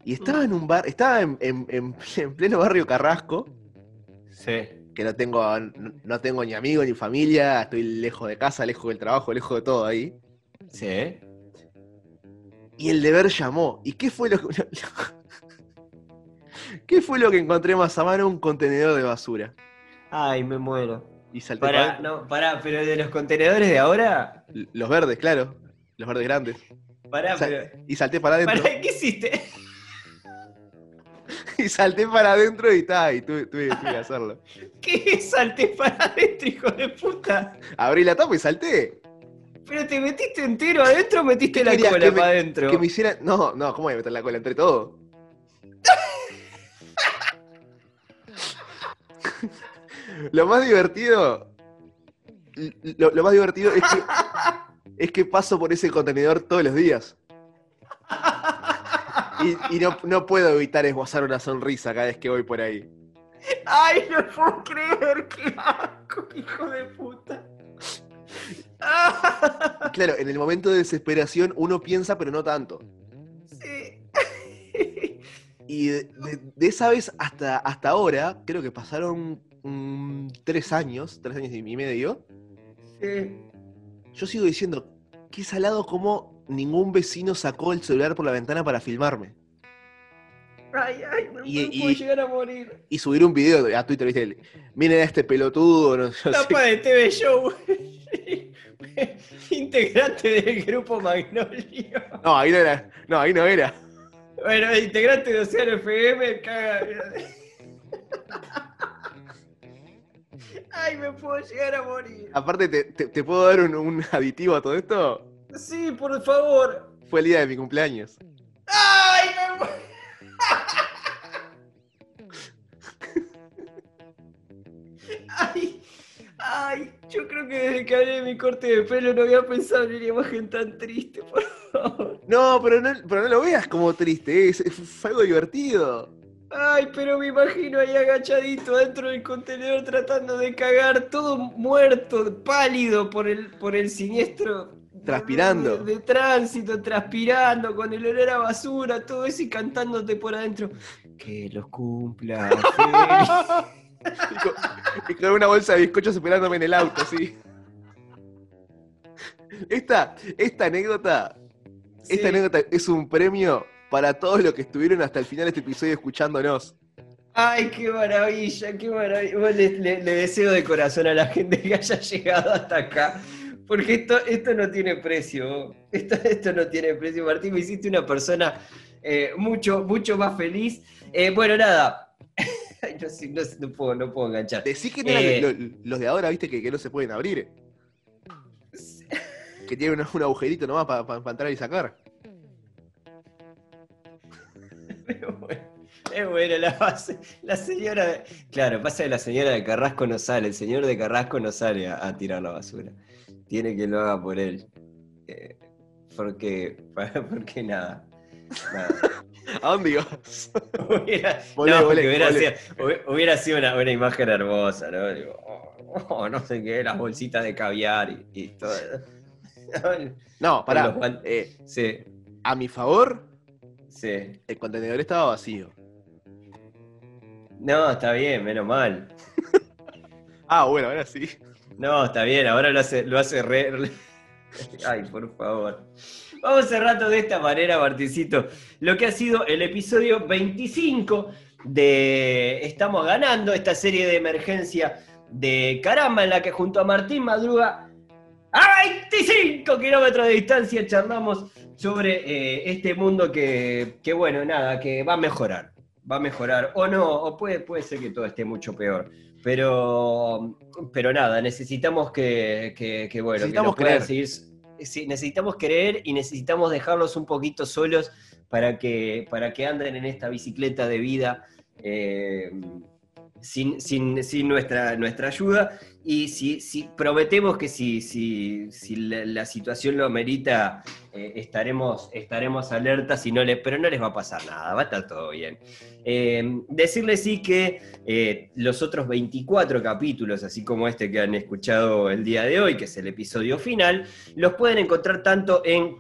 Y estaba en un bar, estaba en- en- en *laughs* pleno barrio Carrasco, Sí. Que no tengo, no, no tengo ni amigos ni familia, estoy lejos de casa, lejos del trabajo, lejos de todo ahí. Sí. Y el deber llamó. ¿Y qué fue lo que... *laughs* ¿Qué fue lo que encontré más a mano? Un contenedor de basura. Ay, me muero. Y salté Para, para no, para, pero de los contenedores de ahora. Los verdes, claro. Los verdes grandes. Pará, pero. Y salté para adentro. Pará, ¿qué hiciste? Y salté para adentro y está, y tuve, tuve- tuve que hacerlo. *laughs* ¿Qué salté para adentro, hijo de puta? Abrí la tapa y salté. Pero te metiste entero adentro o metiste la cola me- para adentro. Que me hicieran. No, no, ¿cómo voy a meter la cola entre todo? *laughs* lo más divertido. Lo, lo más divertido es que. Es que paso por ese contenedor todos los días. Y, y no, no puedo evitar esbozar una sonrisa cada vez que voy por ahí. Ay, no puedo creer, qué asco, hijo de puta. Ah, claro, en el momento de desesperación uno piensa, pero no tanto. sí. Y de, de- de esa vez hasta, hasta ahora, creo que pasaron tres años, tres años y medio, Sí. yo sigo diciendo, qué salado como ningún vecino sacó el celular por la ventana para filmarme. Ay, ay, me, Y- me puedo y- llegar a morir. Y subir un video a Twitter, ¿viste? Miren a este pelotudo, no, sé. Tapa de TV Show. *laughs* integrante del grupo Magnolio. No, ahí no era. No, ahí no era. Bueno, integrante de Océano FM, caga. Ay, me puedo llegar a morir. Aparte, te, te- te puedo dar un, un aditivo a todo esto? Sí, por favor. Fue el día de mi cumpleaños. ¡Ay! ¡Ay! ¡Ay! Yo creo que desde que hablé de mi corte de pelo no había pensado en una imagen tan triste, por favor. No, pero no, pero no lo veas como triste, es, fue algo divertido. Ay, pero me imagino ahí agachadito dentro del contenedor tratando de cagar, todo muerto, pálido por el, por el siniestro. Transpirando. De, de tránsito, transpirando, con el olor a basura, todo eso y cantándote por adentro. Que los cumpla. feliz". Y con, y con una bolsa de bizcochos esperándome en el auto, sí. Esta, esta anécdota, esta anécdota es un premio para todos los que estuvieron hasta el final de este episodio escuchándonos. Ay, qué maravilla, qué maravilla. Bueno, le, le- le deseo de corazón a la gente que haya llegado hasta acá. Porque esto, esto no tiene precio. Esto, esto no tiene precio. Martín, me hiciste una persona eh, mucho, mucho más feliz. Eh, bueno, nada. *laughs* No, puedo, no puedo enganchar. Decí que Eh. lo- los de ahora, viste, que, que no se pueden abrir. Que tienen un, un agujerito nomás para entrar y sacar. *laughs* Es bueno, la, base- la señora. Claro, pasa que la señora de Carrasco no sale, el señor de Carrasco no sale a, a tirar la basura. Tiene que lo haga por él. Eh, porque, *laughs* porque nada. ¿A dónde ibas? hubiera, *laughs* Volé, no, volé, hubiera, volé. sido, hubi- hubiera sido una, una imagen hermosa, ¿no? Digo, oh, oh, no sé qué, las bolsitas de caviar y, y todo. No, pará. Eh, Sí, a mi favor, sí. el contenedor estaba vacío. No, está bien, menos mal. *laughs* Ah, bueno, ahora sí. No, está bien, ahora lo hace, lo hace re. *laughs* Ay, por favor. Vamos cerrando de esta manera, Martincito, lo que ha sido el episodio 25 de Estamos ganando, esta serie de emergencia de caramba, en la que junto a Martín Madruga, a 25 kilómetros de distancia, charlamos sobre eh, este mundo que, que, bueno, nada, que va a mejorar. Va a mejorar, o no, o puede, puede ser que todo esté mucho peor. Pero, pero nada, necesitamos que, que, que, bueno, Necesitamos que creer. seguir. Sí, necesitamos creer y necesitamos dejarlos un poquito solos para que, para que anden en esta bicicleta de vida eh, sin, sin- nuestra, nuestra ayuda. Y si, si prometemos que si, si, si la, situación lo amerita, eh, estaremos, estaremos alertas, y no pero no les va a pasar nada, va a estar todo bien. Eh, decirles sí que eh, los otros 24 capítulos, así como este que han escuchado el día de hoy, que es el episodio final, los pueden encontrar tanto en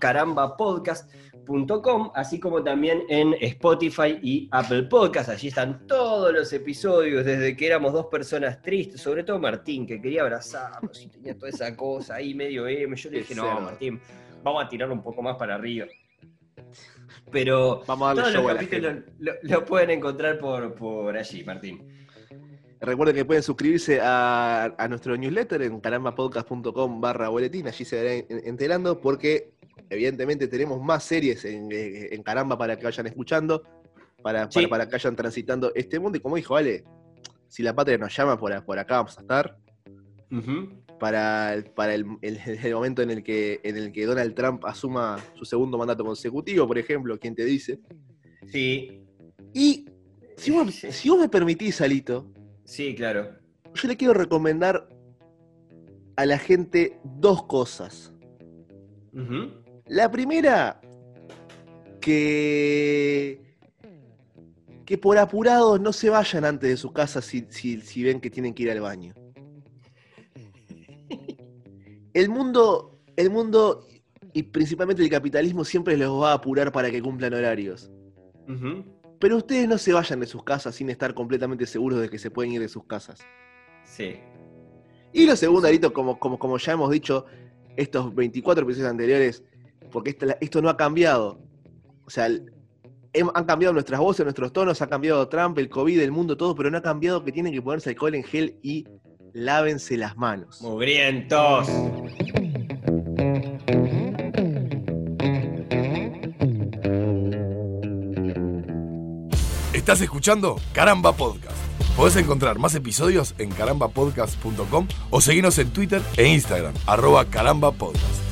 carambapodcast.com, así como también en Spotify y Apple Podcast. Allí están todos los episodios, desde que éramos dos personas tristes, sobre todo Martín, que quería abrazarnos y tenía toda esa cosa ahí medio M. Yo le dije, no. Martín, vamos a tirarlo un poco más para arriba. Pero Vamos a todos los capítulos lo, lo pueden encontrar por, por allí, Martín. Recuerden que pueden suscribirse a, a nuestro newsletter en carambapodcast.com barra boletín, allí se verán en- enterando porque evidentemente tenemos más series en, eh, en Caramba para que vayan escuchando, para, Sí. para, para que vayan transitando este mundo y como dijo Ale, si la patria nos llama por, por acá vamos a estar, para, el- para el, el- *laughs* el momento en el, que, en el que Donald Trump asuma su segundo mandato consecutivo, por ejemplo, quien te dice. Sí, Y si vos, Sí. si vos me permitís, Alito, sí, claro. yo le quiero recomendar a la gente dos cosas. Ujú. La primera, que, que por apurados no se vayan antes de su casa si, si- si ven que tienen que ir al baño. El mundo, el mundo y principalmente el capitalismo siempre los va a apurar para que cumplan horarios. Pero ustedes no se vayan de sus casas sin estar completamente seguros de que se pueden ir de sus casas. Sí. Y lo segundo, Arito, como, como, como ya hemos dicho estos 24 episodios anteriores, porque esto no ha cambiado. O sea, el- hem- han cambiado nuestras voces, nuestros tonos, ha cambiado Trump, el COVID, el mundo, todo, pero no ha cambiado que tienen que ponerse alcohol en gel y lávense las manos. Mugrientos. Estás escuchando Caramba Podcast. Podés encontrar más episodios en carambapodcast.com o seguirnos en Twitter e Instagram, arroba carambapodcast.